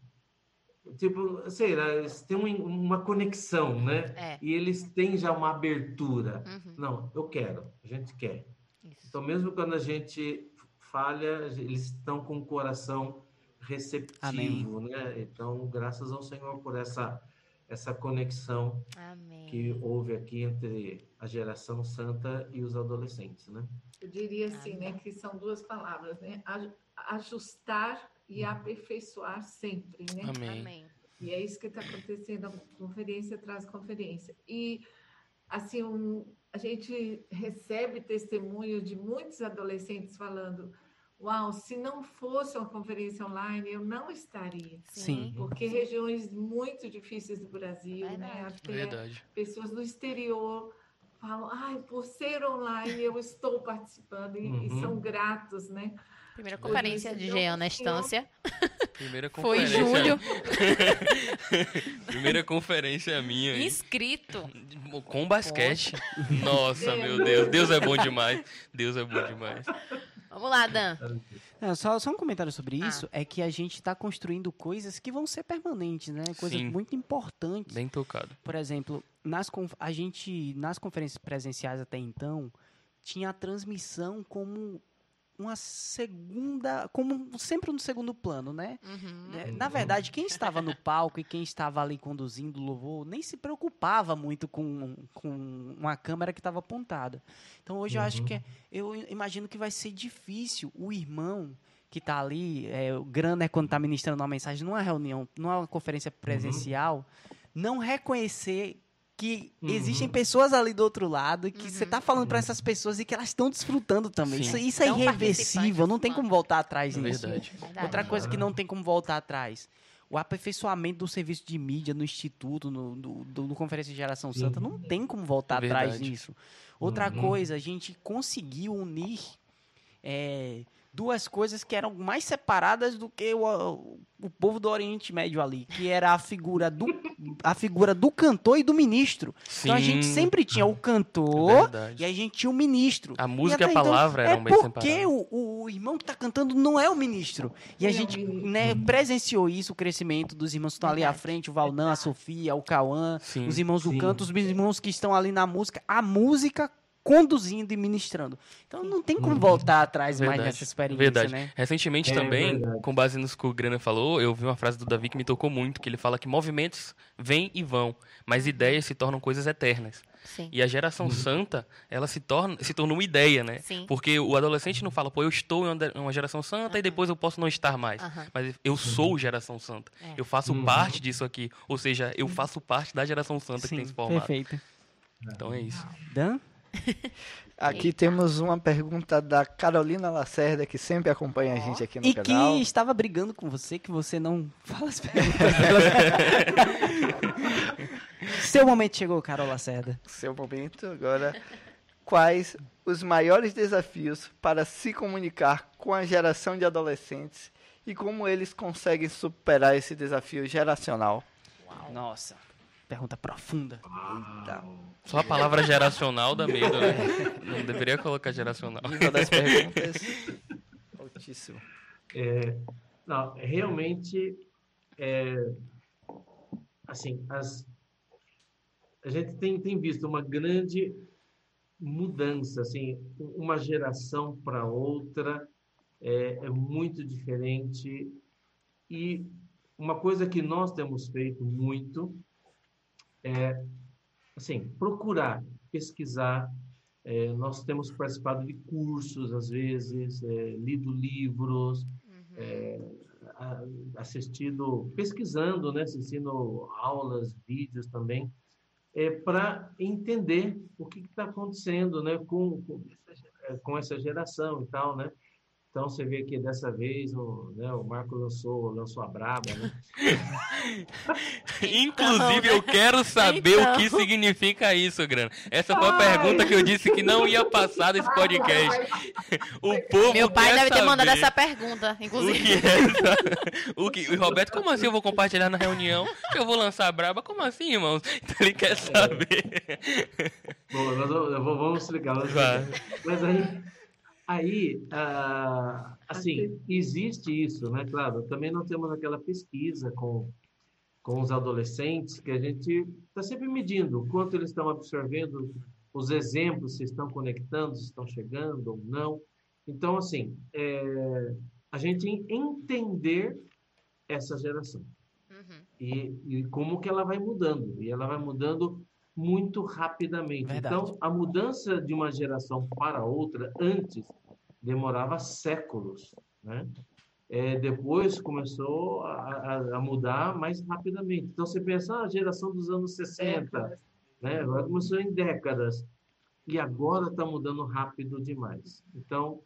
tipo, sei lá, eles têm um- uma conexão, né? É. E eles têm já uma abertura. Uhum. Não, eu quero, a gente quer. Isso. Então, mesmo quando a gente falha, eles estão com o coração receptivo, né? Então, graças ao Senhor por essa essa conexão Amém. que houve aqui entre a geração santa e os adolescentes, né? Eu diria assim, né, que são duas palavras, né? Aj- Ajustar e aperfeiçoar sempre, né? Amém. Amém. E é isso que está acontecendo, conferência traz conferência. E, assim, um- a gente recebe testemunho de muitos adolescentes falando: Uau, se não fosse uma conferência online, eu não estaria. Sim. Porque regiões muito difíceis do Brasil, né? Verdade. Até Verdade. pessoas do exterior falam: Ai, por ser online, eu estou participando. E, e Uhum. são gratos, né? Primeira conferência de Jean na estância. Primeira Foi em conferência. julho. Primeira conferência minha. hein? Inscrito. Com basquete. Nossa, meu Deus. Deus é bom demais. Deus é bom demais. Vamos lá, Dan. Não, só, só um comentário sobre Ah. isso é que a gente está construindo coisas que vão ser permanentes, né? Coisas Sim. muito importantes. Bem tocado. Por exemplo, nas a gente nas conferências presenciais até então tinha a transmissão como uma segunda, como sempre no segundo plano, né? Uhum. É, Na verdade, quem estava no palco e quem estava ali conduzindo o louvor nem se preocupava muito com, com uma câmera que estava apontada. Então hoje eu acho Uhum. que é- eu imagino que vai ser difícil o irmão que está ali, é, o Graner quando está ministrando uma mensagem numa reunião, numa conferência presencial, não reconhecer que Uhum. existem pessoas ali do outro lado que você Uhum. está falando para essas pessoas e que elas estão desfrutando também. Sim. Isso, isso é irreversível, não tem como voltar atrás É nisso. verdade. Verdade. Outra coisa que não tem como voltar atrás. O aperfeiçoamento do serviço de mídia no Instituto, no, no, do- no Conferência de Geração. Santa, não tem como voltar É atrás nisso. Outra Uhum. coisa, a gente conseguiu unir é, duas coisas que eram mais separadas do que o, o povo do Oriente Médio ali, que era a figura do, a figura do cantor e do ministro. Sim. Então a gente sempre tinha o é cantor verdade. e a gente tinha o ministro. A música e a então, palavra é eram bem porque separadas. o, o irmão que tá cantando não é o ministro. E a Não é gente né, presenciou isso, o crescimento dos irmãos que estão ali à frente, o Valnan, a. Sofia, o Cauã, os irmãos do Sim. canto, os irmãos que estão ali na música. A música conduzindo e ministrando. Então não tem como voltar atrás mais Verdade, nessa experiência, Verdade. né? Recentemente É também, verdade. com base nisso que o Grana falou, eu vi uma frase do Davi que me tocou muito, que ele fala que movimentos vêm e vão, mas ideias se tornam coisas eternas. Sim. E a geração santa, ela se torna, se tornou uma ideia, né? Sim. Porque o adolescente não fala, pô, eu estou em uma geração santa e depois eu posso não estar mais. Aham. Mas eu sou geração santa. É. Eu faço Uhum. parte disso aqui. Ou seja, eu faço parte da geração santa que tem se formado. perfeito. Então é isso. Dan? Aqui temos uma pergunta da Carolina Lacerda, que sempre acompanha a gente aqui no E canal. que estava brigando com você, que você não fala as perguntas. Seu momento chegou, Carol Lacerda. Seu momento agora. Quais os maiores desafios para se comunicar com a geração de adolescentes e como eles conseguem superar esse desafio geracional? Nossa, pergunta profunda. Eita, Só a palavra geracional dá medo, né? Não deveria colocar geracional. nível das perguntas altíssimo. É, não, realmente, é, assim, as, a gente tem, tem visto uma grande mudança, assim, uma geração para outra é, é muito diferente e uma coisa que nós temos feito muito é, assim, procurar, pesquisar. É, nós temos participado de cursos, às vezes, é, lido livros, é, a- assistido, pesquisando, né, assistindo aulas, vídeos também, é, para entender o que está acontecendo né, com, com, é, com essa geração e tal, né? Então você vê que dessa vez o, né, o Marco lançou, lançou a Braba, né? Inclusive, eu quero saber Então. o que significa isso, Grana. Essa foi a pergunta que eu disse que não ia passar desse podcast. O povo Meu pai quer deve ter mandado essa pergunta, O inclusive. que é essa... o que... o Roberto, como assim eu vou compartilhar na reunião? Que eu vou lançar a braba? Como assim, irmãos? Então ele quer saber. Bom, nós vamos, eu vou- vamos explicar. Vamos explicar. Mas aí, aí ah, assim, existe isso, né? Claro, também nós temos aquela pesquisa com, com os adolescentes que a gente está sempre medindo o quanto eles estão absorvendo os exemplos, se estão conectando, se estão chegando ou não. Então, assim, é, a gente entender essa geração Uhum. e, e como que ela vai mudando. E ela vai mudando muito rapidamente. Verdade. Então, a mudança de uma geração para outra, antes, demorava séculos. Né? É, depois começou a, a- a mudar mais rapidamente. Então, você pensa, ah, a geração dos anos 60, né? agora começou em décadas. E agora está mudando rápido demais. Então,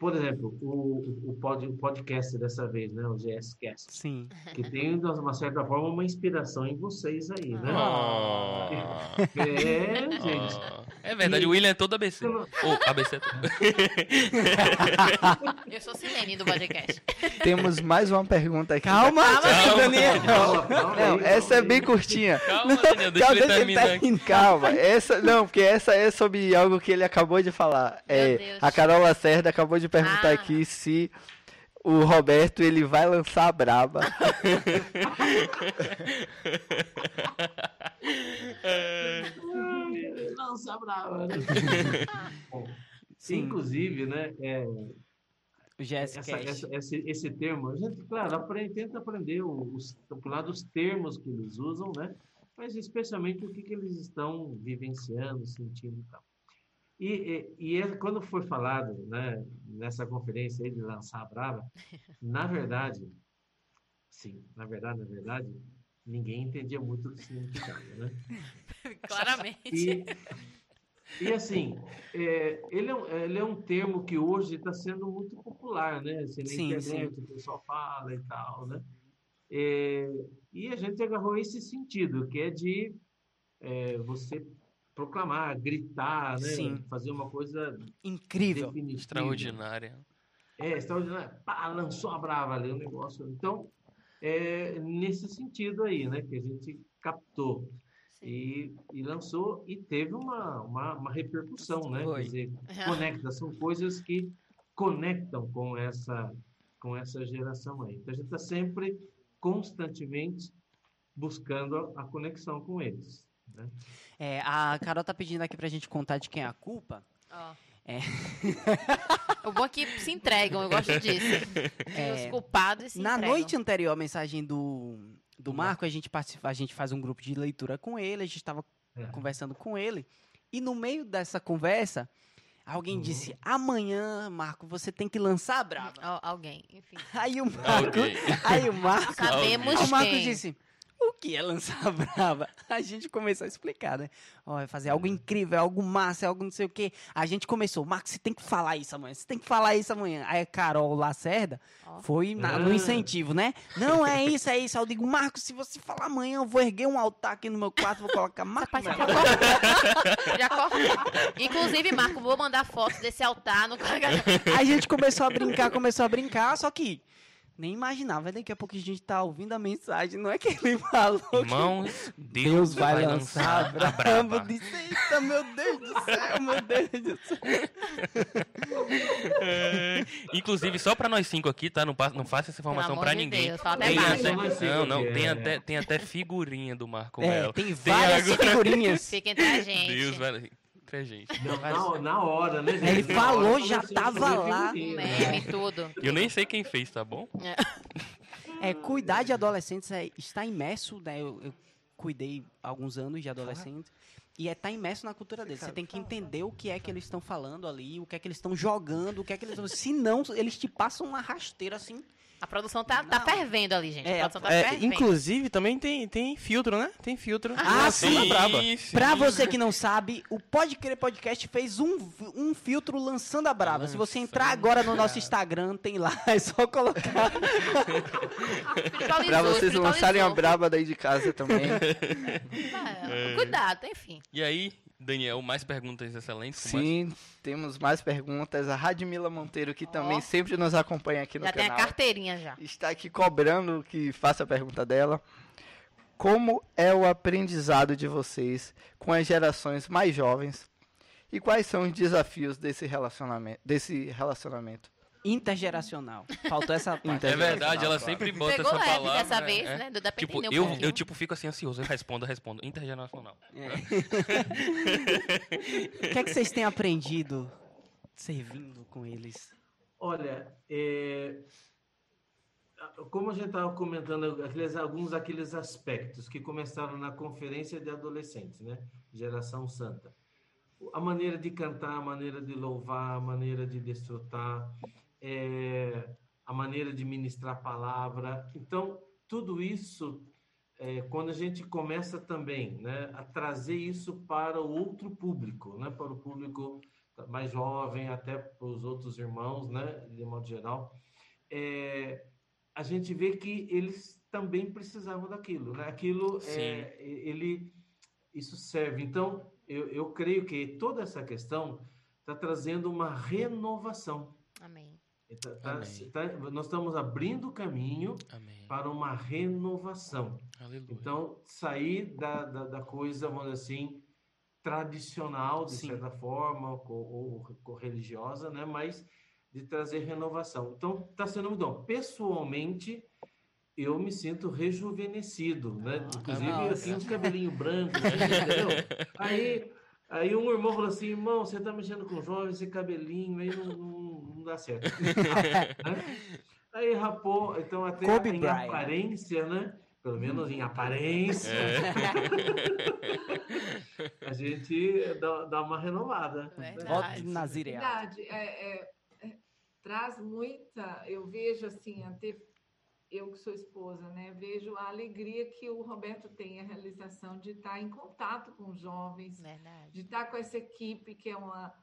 por exemplo, o, o, pod, o podcast dessa vez, né? o GSCast, Sim. que tem, de uma certa forma, uma inspiração em vocês aí, né? Ah. É, gente. Ah. É verdade, o William é todo ABC. Ou ABC é todo. Eu sou Silene do podcast. Temos mais uma pergunta aqui. Calma, Calma. Daniel. Calma, calma Não, aí, essa é calma bem curtinha. Calma, Daniel, deixa ele terminar. Calma, essa não, porque essa é sobre algo que ele acabou de falar. Meu É, Deus. a Carol Lacerda acabou de perguntar Ah. aqui se o Roberto ele vai lançar a braba. Ai, Lança brava, né? Bom, Sim. Inclusive, né? é, essa, essa- esse, esse termo, a gente, claro, aprende, tenta aprender os, por lado dos termos que eles usam, né? Mas especialmente o que, que eles estão vivenciando, sentindo e tal. E, e, e é- quando foi falado, né, nessa conferência aí de lançar a Brava, na verdade, sim, na verdade, na verdade, ninguém entendia muito do significado, né? Claramente. E, e assim, é, ele, é um, ele é um termo que hoje está sendo muito popular, né? Assim, na Sim, internet o pessoal fala e tal, né? É, e a gente agarrou esse sentido, que é de é, você proclamar, gritar, né? Sim. Fazer uma coisa Incrível. definitiva. Extraordinária. É, extraordinário. Pá, lançou a brava ali o negócio. Então, é nesse sentido aí, né? Que a gente captou e, e lançou e teve uma, uma, uma repercussão, né? Foi. Quer dizer, conecta, são coisas que conectam com essa, com essa geração aí. Então, a gente está sempre, constantemente, buscando a, a conexão com eles. Né? É, a Carol tá pedindo aqui pra gente contar de quem é a culpa. Ó. É. O bom é que se entregam, eu gosto disso. É. Os culpados se Na entregam. noite anterior à mensagem do, do Marco, a gente, participa, a gente faz um grupo de leitura com ele, a gente estava É. conversando com ele, e no meio dessa conversa, alguém Uhum. disse: Amanhã, Marco, você tem que lançar a brava. Ó, alguém, enfim. Aí o Marco, Ok. aí o Marco, Sabemos o Marco quem. disse: O que é lançar brava? A gente começou a explicar, né? Ó, é fazer algo incrível, é algo massa, é algo não sei o quê. A gente começou, Marco, você tem que falar isso amanhã, você tem que falar isso amanhã. Aí a Carol Lacerda Ó. foi na- no Ah. incentivo, né? Não, é isso, é isso. Aí eu digo, Marco, se você falar amanhã, eu vou erguer um altar aqui no meu quarto, vou colocar Marco. Rapaz, Melo. já cortou. Já cortou. Inclusive, Marco, vou mandar fotos desse altar no a gente começou a brincar, começou a brincar, só que nem imaginava. Daqui a pouco a gente tá ouvindo a mensagem, não é que ele falou que Irmãos, Deus vai, lançar a a braba. braba. Eu disse, eita, meu Deus do céu, meu Deus do céu. É, Inclusive, só pra nós cinco aqui, tá? Não, não faça essa informação pra de ninguém. Deus, até Tem até- não, não, tem é. até, tem até figurinha do Marco É, Melo. tem várias agora- figurinhas. Fica entre a gente. Deus vai... Entre a gente. Não, na, na hora, né, gente? Ele falou, hora, já tava lá. meme, tudo. Eu nem sei quem fez, tá bom? É, cuidar de adolescentes é estar imerso, né? Eu, eu cuidei alguns anos de adolescentes. E é estar imerso na cultura deles. Você tem que entender o que é que eles estão falando ali, o que é que eles estão jogando, o que é que eles estão. Se não, eles te passam uma rasteira assim. A produção tá, tá fervendo ali, gente. É, a produção tá É, fervendo. inclusive, também tem, tem filtro, né? Tem filtro. Ah, na sim. Braba. sim. Pra você que não sabe, o Pode Crer Podcast fez um, um filtro lançando a braba. Se você entrar agora no nosso Instagram, tem lá, é só colocar. Pra vocês lançarem a braba daí de casa também. É, Cuidado, enfim. E aí, Daniel, mais perguntas excelentes? com mais- Sim, temos mais perguntas. A Radmila Monteiro, que Ó. também sempre nos acompanha aqui no Já tem a canal, carteirinha já. está aqui cobrando que faça a pergunta dela. Como é o aprendizado de vocês com as gerações mais jovens? E quais são os desafios desse relacionamento? Desse relacionamento? Intergeracional. Faltou essa parte. É verdade, ela sempre bota Pegou essa palavra. dessa vez, é. né? Pra Tipo, entender um eu, eu tipo fico assim ansioso, eu respondo, eu respondo. Intergeracional. O que é que vocês têm aprendido servindo com eles? Olha, é, como a gente estava comentando, aqueles, alguns daqueles aspectos que começaram na conferência de adolescentes, né? Geração Santa. A maneira de cantar, a maneira de louvar, a maneira de desfrutar, é, a maneira de ministrar a palavra. Então, tudo isso, é, quando a gente começa também né, a trazer isso para o outro público, né, para o público mais jovem, até para os outros irmãos, né, de modo geral, é, a gente vê que eles também precisavam daquilo, né? Aquilo, é, ele, isso serve. Então, eu, eu creio que toda essa questão está trazendo uma renovação. Amém. Tá- tá- Amém. tá- nós estamos abrindo o caminho Amém. para uma renovação. Aleluia. Então, sair da, da, da coisa, vamos dizer assim, tradicional, de Sim. certa forma, ou, ou- ou religiosa, né? mas de trazer renovação. Então, está sendo muito bom. Pessoalmente, eu me sinto rejuvenescido, né? Inclusive, eu nossa. tenho uns cabelinhos brancos, assim, entendeu? Aí, aí um irmão falou assim, irmão, você está mexendo com jovens, esse cabelinho aí não, não dá certo. Né? Aí rapou, então até Kobe em Bryant. aparência, né? Pelo menos em aparência, a gente dá, dá uma renovada. Verdade. Voto de nazireado. Verdade. É, é, é, traz muita. Eu vejo assim, até eu que sou esposa, né? Vejo a alegria que o Roberto tem, a realização de estar em contato com os jovens, Verdade. de estar com essa equipe, que é uma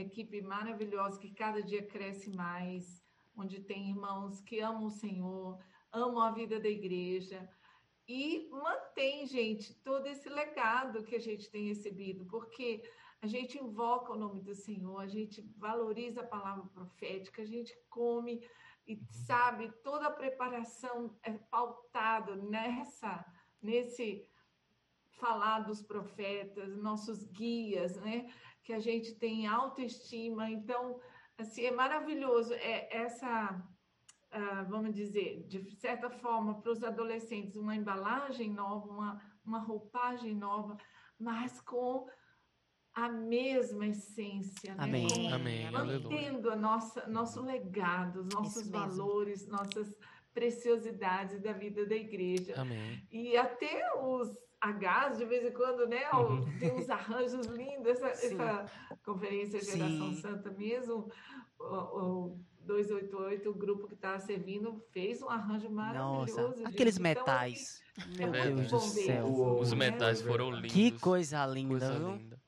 equipe maravilhosa, que cada dia cresce mais, onde tem irmãos que amam o Senhor, amam a vida da igreja. E mantém, gente, todo esse legado que a gente tem recebido, porque a gente invoca o nome do Senhor, a gente valoriza a palavra profética, a gente come e sabe, toda a preparação é pautada nessa, nesse falar dos profetas, nossos guias, né? Que a gente tem autoestima. Então, assim, é maravilhoso. É essa, ah, vamos dizer, de certa forma, para os adolescentes, uma embalagem nova, uma, uma roupagem nova, mas com a mesma essência, né? Amém. Com- Amém. Mantendo a nossa, nosso legado, os nossos valores, nossas preciosidades da vida da igreja. Amém. E até os Hs, de vez em quando, né? Uhum. Tem uns arranjos lindos. Essa, essa conferência Geração Sim. Santa mesmo, o, o 288, o grupo que estava servindo, fez um arranjo maravilhoso. Nossa, gente. aqueles Então, assim, metais. Meu É Deus do céu. O- Os É, metais é foram lindos. Que coisa linda, Coisa viu? linda.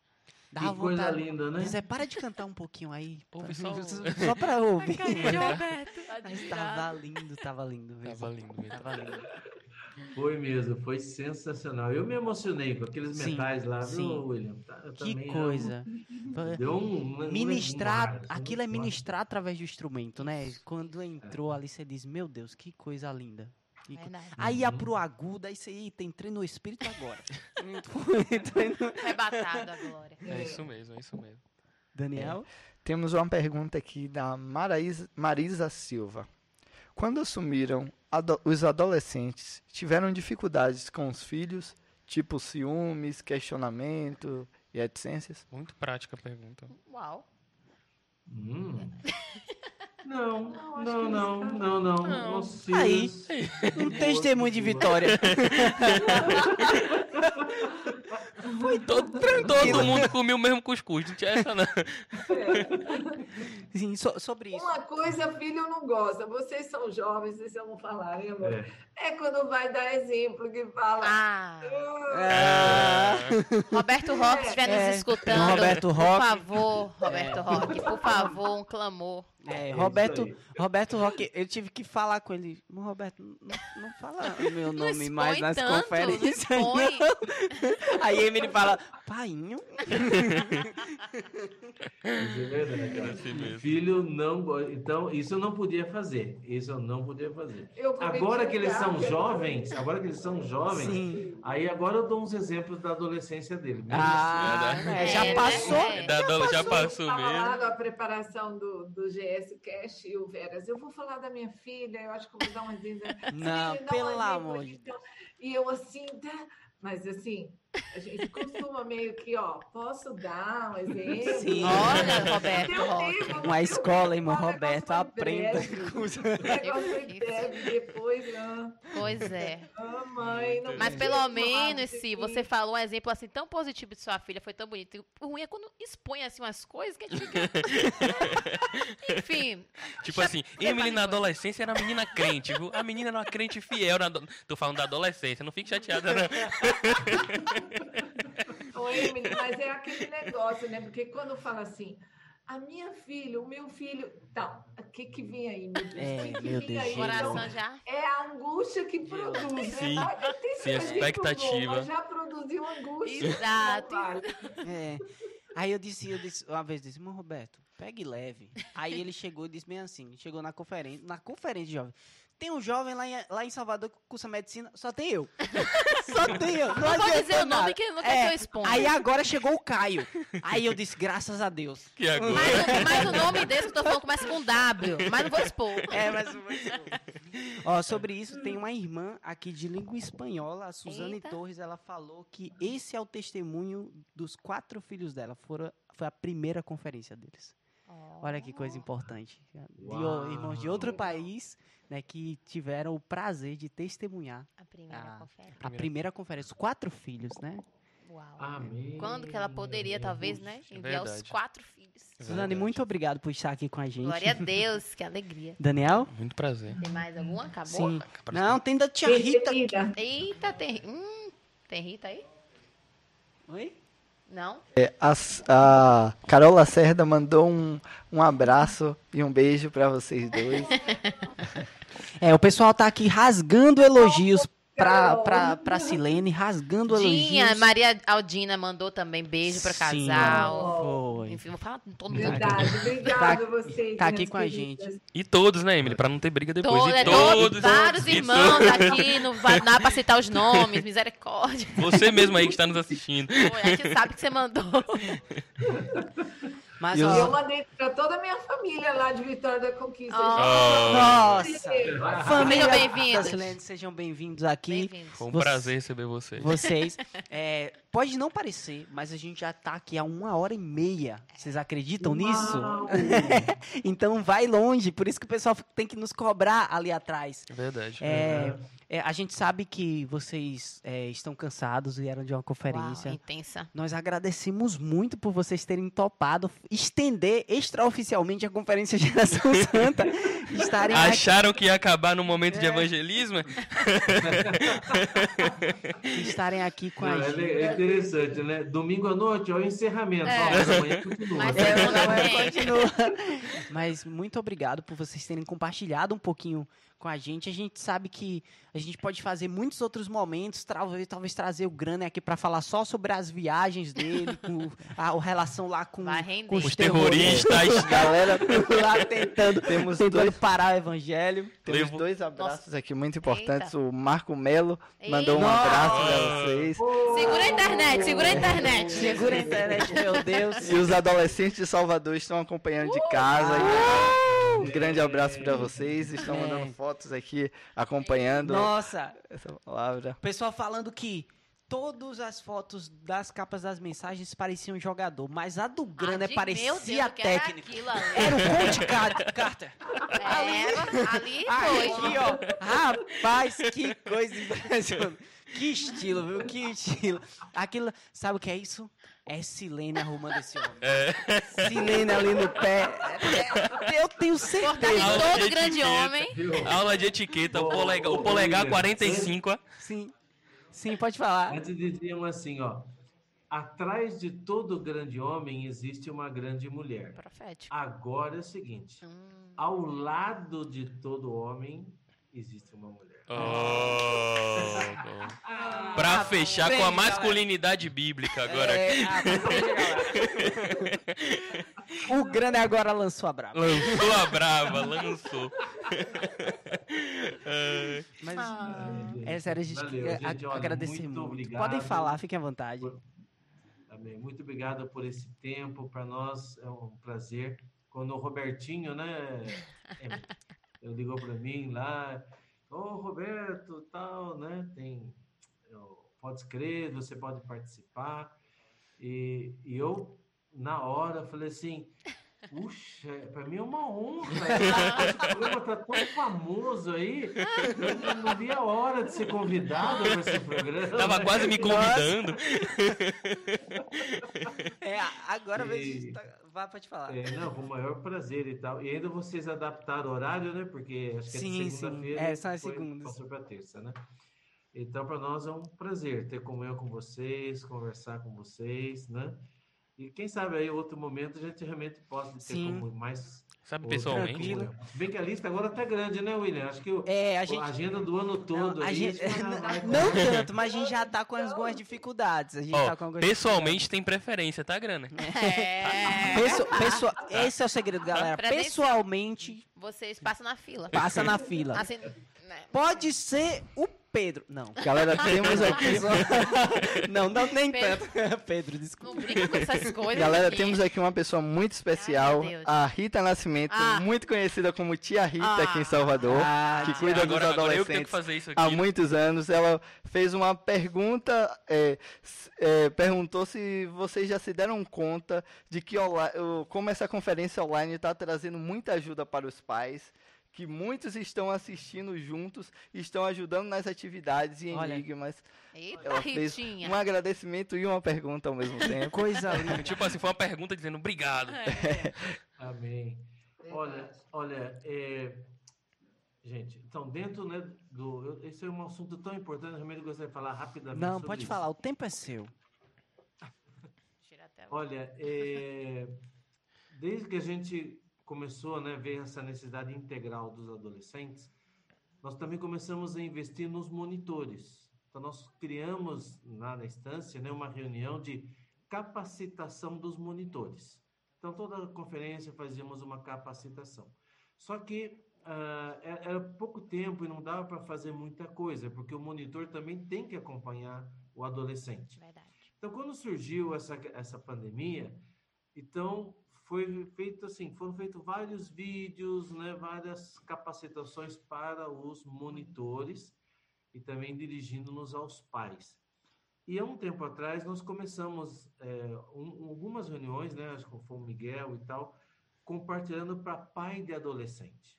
Dá Que coisa vontade. linda, né? Zé, para de cantar um pouquinho aí. Ouve só só pra ouvir. Mas tava lindo, tava lindo. mesmo. Tava lindo mesmo. Tava lindo. Foi mesmo, foi sensacional. Eu me emocionei com aqueles Sim, metais lá, sim. viu, William? Tá- eu Que coisa. amo. Deu um, Ministrar, um ar, aquilo é ar. ministrar através do instrumento, né? Quando entrou ali, você diz, meu Deus, que coisa linda. Que co- Verdade. Aí ia Uhum. pro agudo, aí você, eita, entrei no espírito agora. Entrei no- Arrebatado a glória. É isso mesmo, é isso mesmo. Daniel? Temos uma pergunta aqui da Maraísa- Marisa Silva. Quando assumiram ado- os adolescentes, tiveram dificuldades com os filhos, tipo ciúmes, questionamento e etc. Muito prática a pergunta. Uau. Hum. Não, Não, não, não, não, não, Não. Aí. Um testemunho de vitória. Foi todo, todo mundo comia o mesmo cuscuz, não tinha essa não. Sim, so- sobre isso. Uma coisa, filho não gosta. Vocês são jovens, vocês vão falar, né, amor? É. É quando vai dar exemplo que fala. Ah, Ah, Roberto Roque, se estiver É, nos escutando, Roberto por Roque. favor, Roberto Roque, por favor, um clamor. é, isso Roberto. Roberto Roque, eu tive que falar com ele. "Mas, Roberto, não, não fala o meu Não nome mais nas tanto, não conferências. expõe. Aí ele fala, painho. É verdade. Assim. Filho não. Então, isso eu não podia fazer. Isso eu não podia fazer. Agora que eles são gafe. jovens, agora que eles são jovens, Sim. aí agora eu dou uns exemplos da adolescência dele. Ah, assim, é, É, já né? passou. É. Da dona já Eu passou estava lá mesmo. na preparação do, do GS Cash e o Veras. Eu vou falar da minha filha, eu acho que eu vou dar um exemplo. Não, pelo amor de então. E eu assim, tá? Mas assim, a gente costuma meio que, ó, posso dar um exemplo? Sim. Olha, Roberto tempo, Uma escola, irmão Roberto, aprenda. foi breve, depois, ah, Pois é. ah, mãe, não Mas pelo menos, se você falou um exemplo assim tão positivo de sua filha, foi tão bonito. E O ruim é quando expõe assim umas coisas que a gente fica. Enfim. Tipo assim, Emily na adolescência era uma menina crente, viu? A menina era uma crente fiel. Na ado- Tô falando da adolescência, não fique chateada, não. Ô, Emily, mas é aquele negócio, né? Porque quando fala assim, a minha filha, o meu filho. Tá, o que que vem aí, meu Deus? É, O que que meu vem Deus, aí? gente. Coração Então, já. é a angústia que produz, né? Sim, tem gente expectativa. boa, Já produziu angústia. Exato. É. Aí eu disse, eu disse, uma vez, disse, irmão Roberto, pegue leve. Aí ele chegou e disse bem assim, chegou na conferência, na conferência de jovem. Tem um jovem lá em, lá em Salvador que cursa medicina, só tem eu. só tem eu. Não, Não vou dizer o nome nada. que não quer É, que eu exponha. Aí agora chegou o Caio. Aí eu disse, graças a Deus. Que agora. Mas, o- mas o nome desse que eu tô falando começa com W, mas não vou expor. É, mas eu vou expor. Ó, sobre isso, tem uma irmã aqui de língua espanhola, a Suzane Eita. Torres, ela falou que esse é o testemunho dos quatro filhos dela. Foram, foi a primeira conferência deles. Olha que coisa importante. De irmãos de outro país, né, que tiveram o prazer de testemunhar A primeira Ah. conferência. a primeira conferência. Os quatro filhos, né? Uau. Amém. Quando que ela poderia, talvez, né? É Enviar os verdade. quatro filhos. Suzane, Verdade. muito obrigado por estar aqui com a gente. Glória a Deus, que alegria. Daniel? Muito prazer. Tem mais alguma? Acabou? Sim. Não, tem da tia Rita. Eita, tem. Hum, tem Rita aí? Oi? Não? É, a, a Carol Lacerda mandou um, um abraço e um beijo para vocês dois. É, o pessoal tá aqui rasgando elogios pra, pra, pra Silene, rasgando Dinha, elogios. Maria Aldina mandou também beijo pra Sim, casal. Foi. Enfim, vou falar com todo mundo. verdade. Obrigada a vocês. tá aqui minhas com a queridas. E todos, né, Emily? Pra não ter briga depois. Todo, e é, todos. todos, vários irmãos todos. aqui, não vai dar pra citar os nomes, misericórdia. Você mesmo aí que está nos assistindo. Pô, a gente sabe que você mandou. Mas, E os- Eu mandei para toda a minha família lá de Vitória da Conquista. Oh. Nossa! Família Sejam bem-vindos. sejam bem-vindos aqui. Bem-vindos. Foi um Você- prazer receber vocês. Vocês. É, pode não parecer, mas a gente já tá aqui há uma hora e meia. Vocês acreditam nisso? Uau! Então vai longe, por isso que o pessoal tem que nos cobrar ali atrás. É verdade. É, é, a gente sabe que vocês é, estão cansados e eram de uma Uau, conferência. intensa. Nós agradecemos muito por vocês terem topado estender extraoficialmente a Conferência Geração Santa. Estarem aqui, Acharam que ia acabar no momento de É. evangelismo? estarem aqui com a Não, é, gente. é interessante, né? Domingo à noite, ó, o encerramento. É. Ó, mas amanhã continua. Mas é, é, Também. continua. Mas muito obrigado por vocês terem compartilhado um pouquinho com a gente. A gente sabe que a gente pode fazer muitos outros momentos, talvez, talvez trazer o Grana aqui para falar só sobre as viagens dele, com a, a relação lá com, com os, Os terroristas. terroristas. Galera, lá tentando, Temos tentando dois- parar o evangelho. temos Levo- dois abraços aqui muito importantes. Eita. O Marco Melo Eita. mandou um Nossa. abraço pra vocês. Segura a internet, segura a internet. Segura a internet, meu Deus. E os adolescentes de Salvador estão acompanhando de casa. Uh! Um grande abraço pra vocês. Estão É. mandando fotos aqui, acompanhando Nossa, essa palavra. o pessoal falando que todas as fotos das capas das mensagens pareciam jogador, mas a do Grana Ah, parecia meu Deus, era técnico. aquilo ali? Era o Coach Car- Carter. É, ali Ah, foi. aqui, ó. Rapaz, que coisa impressionante. Que estilo, viu? Que estilo. Aquilo, sabe o que é isso? É Silene arrumando esse homem. Silene ali no pé. É, Eu tenho certeza. Aula todo de grande etiqueta. homem. Aula de etiqueta, o polegar, o polegar 45, ó. Sim. Sim, pode falar. Antes diziam assim, ó. Atrás de todo grande homem existe uma grande mulher. Profético. Agora é o seguinte: Hum. ao lado de todo homem existe uma mulher. Oh, bom. pra fechar com a masculinidade bíblica agora aqui. É, ah, galera. O Grana agora lançou a braba. Lançou a brava, lançou. É, Mas Ah. é sério, a gente Valeu, quer gente, olha, agradecer muito muito. obrigado. Podem falar, fiquem à vontade. Amém. Muito obrigado por esse tempo. Para nós é um prazer. Quando o Robertinho, né, é, ele ligou para mim lá, ô Roberto, tal, né, tem, eu- pode escrever, você pode participar. E, e eu, na hora, falei assim, puxa, para mim é uma honra. Esse programa tá tão famoso aí, eu não- vi a hora de ser convidado para esse programa. Tava quase me convidando. É, agora E- vez isso, tá- vá, pode falar. É, não, com o maior prazer e tal. E ainda vocês adaptaram o horário, né? Porque acho que é Sim, segunda-feira. É, são as foi- segundas. Passou para terça, né? Então, para nós é um prazer ter comunhão com vocês, conversar com vocês, né? E quem sabe aí, outro momento, a gente realmente possa ter mais. Sabe pessoalmente? Bem que a lista agora tá grande, né, William? Acho que o- É, a a, gente. agenda do ano todo. Não, a aí, gente- Não tanto, mas a gente já tá com algumas dificuldades. A gente Ó, tá com algumas pessoalmente tem preferência, tá, Grana? É. Pesso- pessoa- esse é o segredo, galera. Credencial. Pessoalmente, Vocês passam na fila. passa na fila. Assim, né? Pode ser o Pedro. Não. Galera, temos aqui. Não, não, nem Pedro. tanto. Pedro, desculpa. Não brinca com essas coisas. Galera, aqui. temos aqui uma pessoa muito especial, Ai, a Rita Nascimento, Ah. muito conhecida como Tia Rita Ah. aqui em Salvador, Ah, que cuida dos Agora, agora eu que tenho adolescentes que fazer isso há aqui. muitos anos. Ela fez uma pergunta, é, é, perguntou se vocês já se deram conta de que como essa conferência online está trazendo muita ajuda para os pais. Que muitos estão assistindo juntos, estão ajudando nas atividades e Olha, enigmas. Eita, Ela fez Ritinha. um agradecimento e uma pergunta ao mesmo tempo. Coisa linda. Tipo assim, foi uma pergunta dizendo obrigado. É. Amém. Olha, olha, é, gente, então dentro né, do, esse é um assunto tão importante, eu realmente gostaria de falar rapidamente. Não, sobre pode isso. falar, o tempo é seu. Olha, é, desde que a gente começou né, a ver essa necessidade integral dos adolescentes, nós também começamos a investir nos monitores. Então, nós criamos lá na instância né, uma reunião de capacitação dos monitores. Então, toda conferência fazíamos uma capacitação. Só que era era pouco tempo e não dava para fazer muita coisa, porque o monitor também tem que acompanhar o adolescente. Verdade. Então, quando surgiu essa, essa pandemia, então foi feito assim, foram feitos vários vídeos, né, várias capacitações para os monitores e também dirigindo-nos aos pais. E há um tempo atrás nós começamos é, um, algumas reuniões, né, acho que foi o Miguel e tal, compartilhando para pai de adolescente.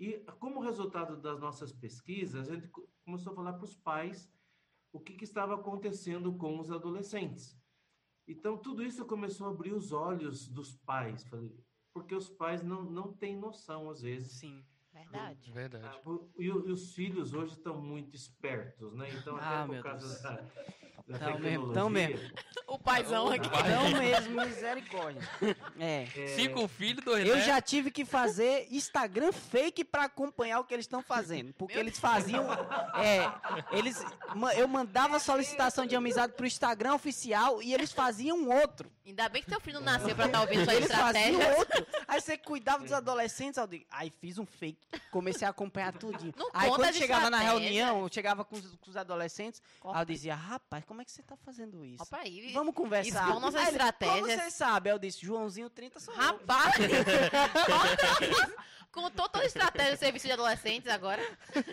E como resultado das nossas pesquisas, a gente co- começou a falar para os pais o que, que estava acontecendo com os adolescentes. Então, tudo isso começou a abrir os olhos dos pais, falei, porque os pais não, não têm noção, às vezes. Sim. Verdade. Verdade. Ah, E, o- e os filhos hoje estão muito espertos, né? Então, Ah, até meu por causa Deus. da, da Tão mesmo, tecnologia... tão mesmo. O paizão aqui. Não mesmo, misericórdia. É. Cinco filhos, dois Eu já tive que fazer Instagram fake pra acompanhar o que eles estão fazendo. Porque eles faziam. É, eles, eu mandava solicitação de amizade pro Instagram oficial e eles faziam outro. Ainda bem que teu filho não nasceu pra estar ouvindo sua Eles faziam estratégia. outro. Aí você cuidava dos adolescentes. Aí, eu digo, aí fiz um fake. Comecei a acompanhar tudinho. Não aí quando chegava na reunião, eu chegava com os, com os adolescentes. Aí eu dizia, rapaz, como é que você tá fazendo isso? Opa aí. Vamos conversar. expor nossas Aí ele, estratégias. Como você sabe? Eu disse, Joãozinho 30 sou. Rapaz! Isso. Contou toda a estratégia do serviço de adolescentes agora.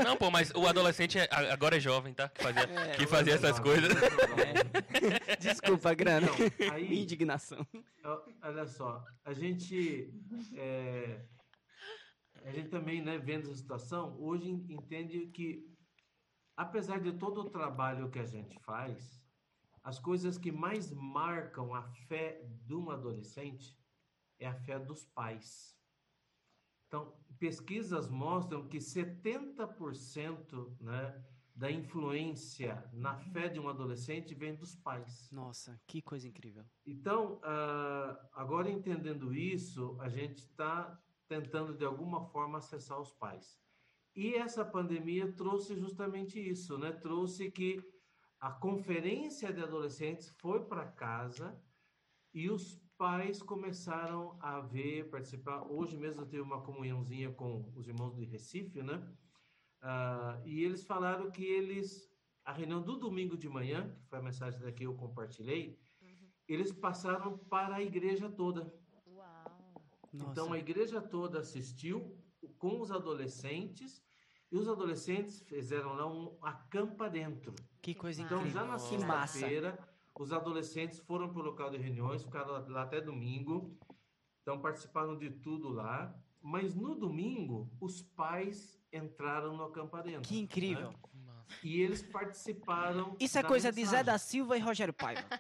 Não, pô, mas o adolescente é- agora é jovem, tá? Que fazia, É, que fazia essas coisas. É. Desculpa, grana. Então, aí- indignação. Olha só, a gente, é, a gente também, né, vendo a situação, hoje en- entende que, apesar de todo o trabalho que a gente faz, as coisas que mais marcam a fé de um adolescente é a fé dos pais. Então, pesquisas mostram que 70% né, da influência na fé de um adolescente vem dos pais. Nossa, que coisa incrível. Então, ah, agora entendendo isso, a gente está tentando de alguma forma acessar os pais. E essa pandemia trouxe justamente isso, né? Trouxe que a conferência de adolescentes foi para casa e os pais começaram a ver, participar. Hoje mesmo eu tive uma comunhãozinha com os irmãos do Recife, né? Ah, e eles falaram que eles, a reunião do domingo de manhã, que foi a mensagem daqui que eu compartilhei, eles passaram para a igreja toda. Uau. Nossa. Então a igreja toda assistiu com os adolescentes e os adolescentes fizeram lá um acampa dentro. Que coisa Então incrível. já na sexta-feira os adolescentes foram para o local de reuniões, ficaram lá- até domingo. Então participaram de tudo lá. Mas no domingo os pais entraram no acampa dentro. Que incrível. né? E eles participaram. Isso é coisa de Zé mensagem. da Silva e Rogério Paiva.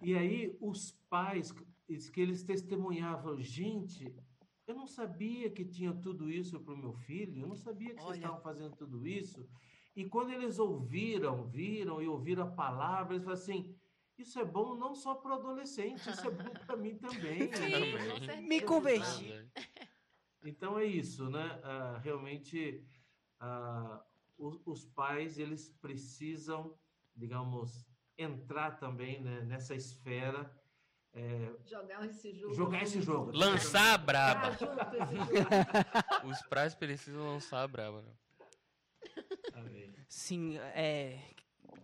E aí os pais, que eles testemunhavam, gente, eu não sabia que tinha tudo isso para o meu filho, eu não sabia que vocês Olha. estavam fazendo tudo isso. E quando eles ouviram, viram e ouviram a palavra, eles falaram assim, isso é bom não só para o adolescente, isso é bom para mim também. Sim. Me converti. Então é isso, né? Ah, realmente, ah, os, os pais, eles precisam, digamos, entrar também né, nessa esfera, Jogar esse jogo. jogar esse jogo. Lançar a braba. Os pais precisam lançar a braba. né? Amém. Sim, é.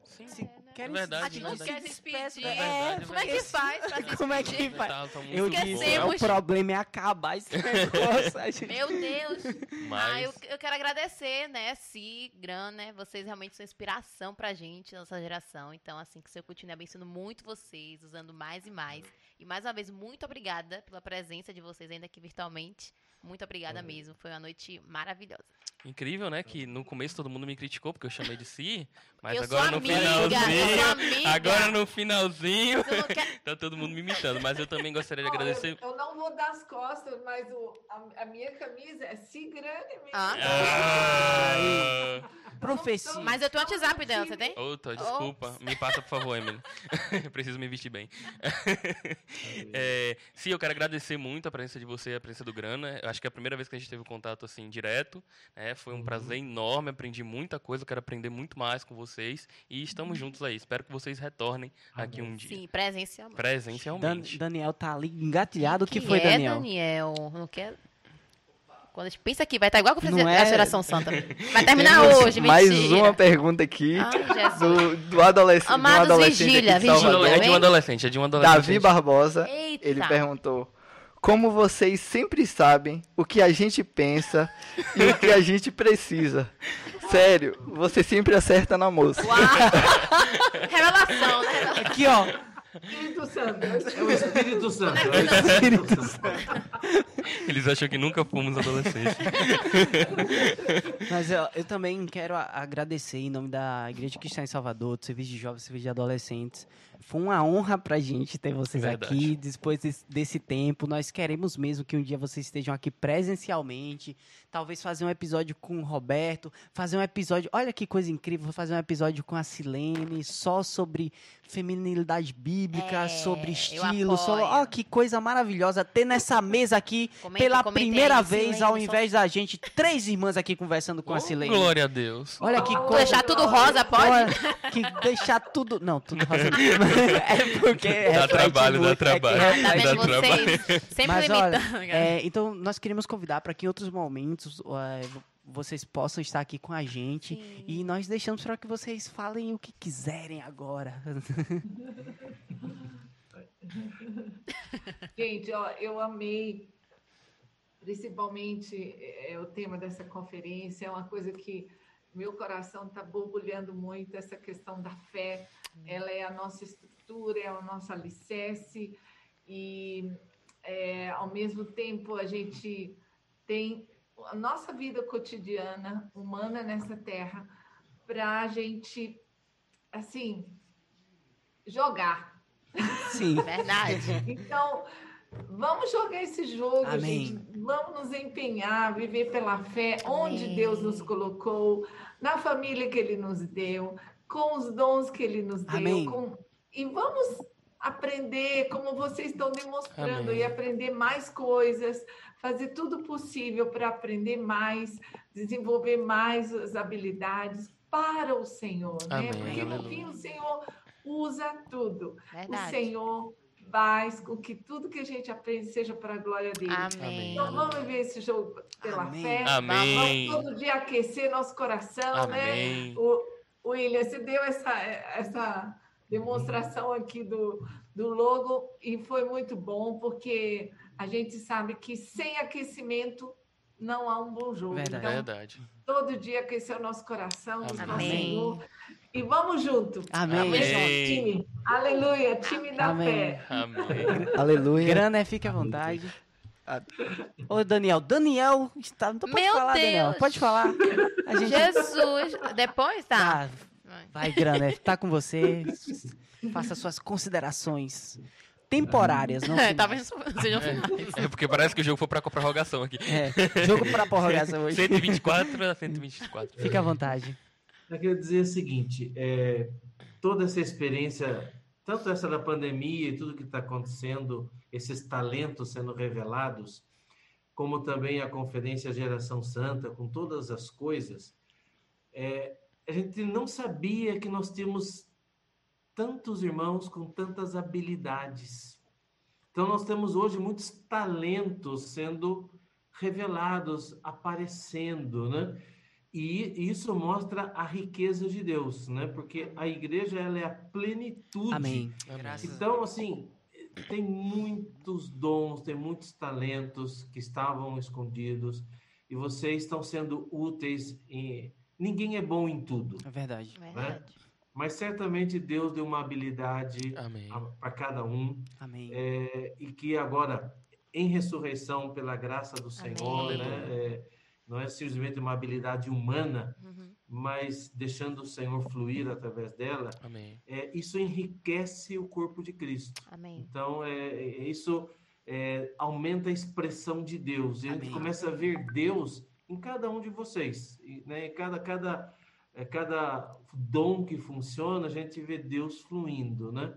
Sim. Se querem É verdade, se gente não verdade. quer se despedir. despeça- É verdade, Como é que faz pra se Como é que despedir? faz? Tá, tá Eu disse, é, Esquecemos. o problema é acabar esse negócio. gente- Meu Deus. Ah, Mas eu, eu quero agradecer, né, Si, Gran, né? Vocês realmente são inspiração pra gente, nossa geração. Então, assim, que o Senhor continue abençoando muito vocês, usando mais e mais. E mais uma vez, muito obrigada pela presença de vocês ainda aqui virtualmente. Muito obrigada mesmo. Foi uma noite maravilhosa. incrível, né? Que no começo todo mundo me criticou porque eu chamei de si, mas eu sou agora no amiga, eu sou finalzinho. amiga. Agora no finalzinho, Tu não quer- tá todo mundo me imitando. Mas eu também gostaria de eu- agradecer. Eu, não vou dar as costas, mas o, a, a minha camisa é Sigrane mesmo. Ah. Ah, Profecia. Mas eu tenho o WhatsApp dela, você tem? Outra, desculpa. Me passa, por favor, Emily. Eu Preciso me vestir bem. É, sim, eu quero agradecer muito a presença de você e a presença do Grana. Eu acho que é a primeira vez que a gente teve um contato assim direto. né? Foi um prazer enorme, aprendi muita coisa, eu quero aprender muito mais com vocês. E estamos juntos aí. Espero que vocês retornem aqui um dia. Sim, presencialmente. Dan- Presencialmente. Daniel tá ali engatilhado. O que, Quem foi, é, Daniel? Daniel? Não quer... Quando a gente pensa que vai estar igual a conferência Não da é? geração santa. Vai terminar Temos hoje, mais mentira. uma pergunta aqui Jesus. do, do adolescente, Amados, adolescente vigília, aqui de Salvador. vigília. É de um adolescente, é de um adolescente. Davi Barbosa, Eita. ele perguntou: Como vocês sempre sabem o que a gente pensa e o que a gente precisa? Sério, você sempre acerta na moça. Uau. Revelação, né? Aqui, ó. Espírito Santo. É o Espírito Santo. É Espírito o Espírito Santo. Eles acham que nunca fomos adolescentes. Mas eu, eu também quero agradecer em nome da Igreja Cristã em Salvador, do Serviço de Jovens, do Serviço de Adolescentes. Foi uma honra pra gente ter vocês Verdade. aqui depois desse, desse tempo. Nós queremos mesmo que um dia vocês estejam aqui presencialmente. Talvez fazer um episódio com o Roberto, fazer um episódio. Olha que coisa incrível, vou fazer um episódio com a Silene, só sobre feminilidade bíblica, É, sobre estilo. Só, ó, que coisa maravilhosa ter nessa mesa aqui Comenta- pela comenta aí, primeira Silene, vez, ao só- invés da gente, três irmãs aqui conversando com a Oh, Silene. glória a Deus. Olha que Vou coisa. deixar tudo rosa, pode? Olha, que deixar tudo. Não, tudo rosa. é porque. Dá reflete trabalho, dá muito, é que trabalho. Tá reflete Dá muito. trabalho. vocês? Sempre Mas olha, limitando. é, então nós queríamos convidar para que em outros momentos é, vo- vocês possam estar aqui com a gente. Sim. E nós deixamos para que vocês falem o que quiserem agora. Gente, ó, eu amei, principalmente é, o tema dessa conferência, é uma coisa que meu coração está borbulhando muito, essa questão da fé. Ela é a nossa estrutura, é o nosso alicerce, e é, ao mesmo tempo a gente tem a nossa vida cotidiana, humana nessa terra, para a gente, assim, jogar. Sim. Verdade. Então, vamos jogar esse jogo, Amém. gente. Vamos nos empenhar, viver pela fé, onde Amém. Deus nos colocou, na família que Ele nos deu, com os dons que Ele nos deu. Com- E vamos aprender, como vocês estão demonstrando, Amém. e aprender mais coisas, fazer tudo possível para aprender mais, desenvolver mais as habilidades para o Senhor, né? Amém, Porque no fim o Senhor usa tudo. O Verdade. Senhor faz com que tudo que a gente aprende seja para a glória dele. Amém. Então vamos viver esse jogo pela Amém. fé. Amém. Vamos todo dia aquecer nosso coração, né? Amém. O William, você deu essa, essa demonstração aqui do, do logo e foi muito bom, porque a gente sabe que sem aquecimento não há um bom jogo. Verdade. Então, Verdade. todo dia aquecer o nosso coração, o nosso Amém. Senhor. E vamos junto. Amém. Amém. Time. Aleluia, time da Amém. fé. Amém. Aleluia. Grana, fique à vontade. Ô, Daniel. Daniel está. Então pode Meu falar, Daniel. Deus. Pode falar. A gente. Jesus. Depois, tá? Ah, vai, Grana. Tá com você. Faça suas considerações temporárias, não É, talvez sejam finais. É porque parece que o jogo foi pra prorrogação aqui. É, jogo para prorrogação hoje. 124 a 124. Fique à vontade. Eu queria dizer o seguinte: é, toda essa experiência, tanto essa da pandemia e tudo que está acontecendo, esses talentos sendo revelados, como também a conferência Geração Santa, com todas as coisas, é, a gente não sabia que nós tínhamos tantos irmãos com tantas habilidades. Então, nós temos hoje muitos talentos sendo revelados, aparecendo, né? E isso mostra a riqueza de Deus, né? Porque a igreja ela é a plenitude. Amém. Amém. Graças a Então, assim, tem muitos dons, tem muitos talentos que estavam escondidos e vocês estão sendo úteis. Em... Ninguém é bom em tudo, É verdade. Verdade. mas certamente Deus deu uma habilidade para cada um Amém. é, e que agora, em ressurreição, pela graça do Senhor, Amém. né, é, não é simplesmente uma habilidade humana, Uhum. mas deixando o Senhor fluir através dela, Amém. é, isso enriquece o corpo de Cristo. Amém. Então, é, é- isso é, aumenta a expressão de Deus. E a gente Amém. começa a ver Deus em cada um de vocês. E, né, em cada, cada, é, cada dom que funciona, a gente vê Deus fluindo, né?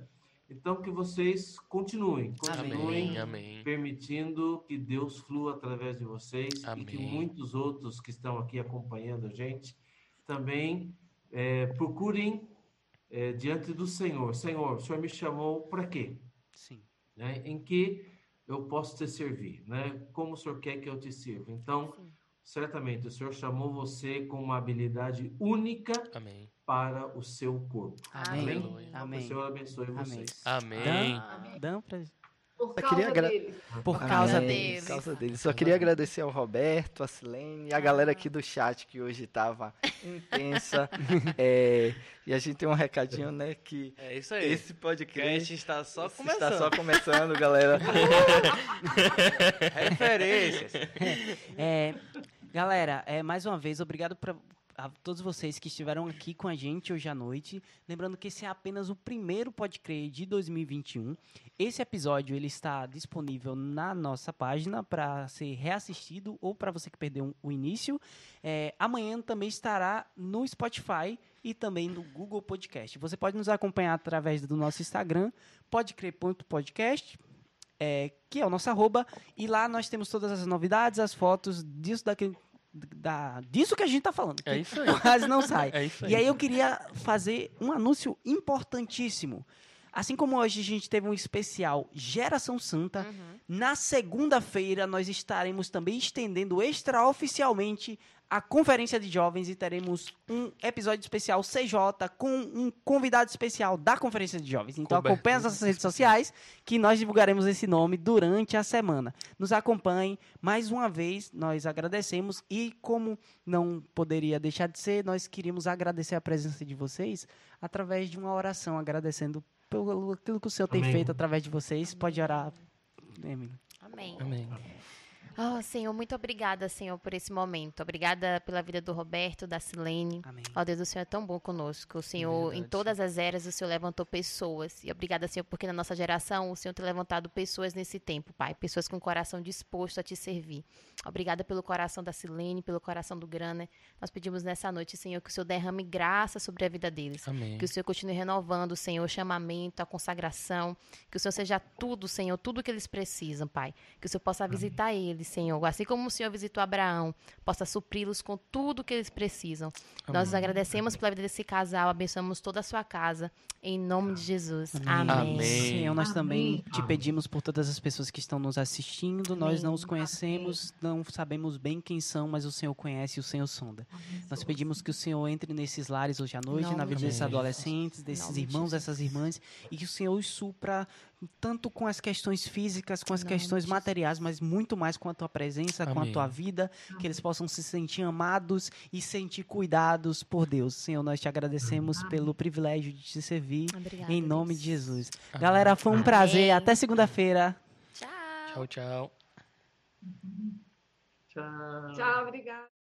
Então, que vocês continuem, continuem Amém. Amém. permitindo que Deus flua através de vocês e que Amém. muitos outros que estão aqui acompanhando a gente também é, procurem é, diante do Senhor. Senhor, o Senhor me chamou para quê? Sim. Né? Em que eu posso te servir, né? Como o Senhor quer que eu te sirva? Então, Sim. Certamente o Senhor chamou você com uma habilidade única Amém. para o seu corpo. Amém. Que Amém. o Senhor abençoe Amém. vocês. Amém. Dan pra... Por causa queria agra- dele. Por Amém. causa Amém. dele. Por causa dele. Só queria agradecer ao Roberto, a Silene e a galera aqui do chat que hoje estava intensa. É, e a gente tem um recadinho, né? Que É isso aí. esse podcast cast está só está começando. só começando, galera. Referências. É, galera, é, mais uma vez, obrigado pra, a todos vocês que estiveram aqui com a gente hoje à noite. Lembrando que esse é apenas o primeiro Pode Crer de 2021. Esse episódio ele está disponível na nossa página para ser reassistido ou para você que perdeu o início. É, amanhã também estará no Spotify e também no Google Podcast. Você pode nos acompanhar através do nosso Instagram, podecrer.podcast é, que é o nosso arroba, e lá nós temos todas as novidades, as fotos disso, daquele, da, disso que a gente tá falando. É isso aí. Quase não sai. É isso aí. E aí eu queria fazer um anúncio importantíssimo. Assim como hoje a gente teve um especial Geração Santa, Uhum. na segunda-feira nós estaremos também estendendo extraoficialmente a conferência de jovens e teremos um episódio especial CJ com um convidado especial da conferência de jovens. Então Coberto. acompanhe as nossas redes sociais que nós divulgaremos esse nome durante a semana. Nos acompanhem. Mais uma vez, nós agradecemos e como não poderia deixar de ser, nós queríamos agradecer a presença de vocês através de uma oração, agradecendo pelo aquilo que o Senhor tem Amém. feito através de vocês. Pode orar, Emily. Amém. Amém. Oh, Senhor, muito obrigada, Senhor, por esse momento. Obrigada pela vida do Roberto, da Silene. Amém. Ó Deus, o Senhor é tão bom conosco. O Senhor, em Verdade, todas as eras, o Senhor levantou pessoas. E obrigada, Senhor, porque na nossa geração o Senhor tem levantado pessoas nesse tempo, Pai. Pessoas com o coração disposto a te servir. Obrigada pelo coração da Silene, pelo coração do Grana. Nós pedimos nessa noite, Senhor, que o Senhor derrame graça sobre a vida deles. Amém. Que o Senhor continue renovando, Senhor, o chamamento, a consagração. Que o Senhor seja tudo, Senhor, tudo que eles precisam, Pai. Que o Senhor possa visitar eles, Senhor. Assim como o Senhor visitou Abraão, possa supri-los com tudo que eles precisam. Nós agradecemos pela vida desse casal, abençoamos toda a sua casa. Em nome de Jesus. Amém. Amém. Senhor, nós também Amém. te pedimos por todas as pessoas que estão nos assistindo. Nós não os Amém. conhecemos, não sabemos bem quem são, mas o Senhor conhece e o Senhor sonda. Nós pedimos que o Senhor entre nesses lares hoje à noite, na vida de desses adolescentes, desses irmãos, dessas irmãs, e que o Senhor os supra tanto com as questões físicas, com as de questões Jesus. materiais, mas muito mais com a tua presença, com a Amém. tua vida, que eles possam se sentir amados e sentir cuidados por Deus. Senhor, nós te agradecemos pelo privilégio de te servir. Obrigada, Em nome Deus. de Jesus. Amém. Galera, foi um Amém. prazer. Até segunda-feira. Tchau. Tchau, tchau. Tchau. Tchau, obrigada.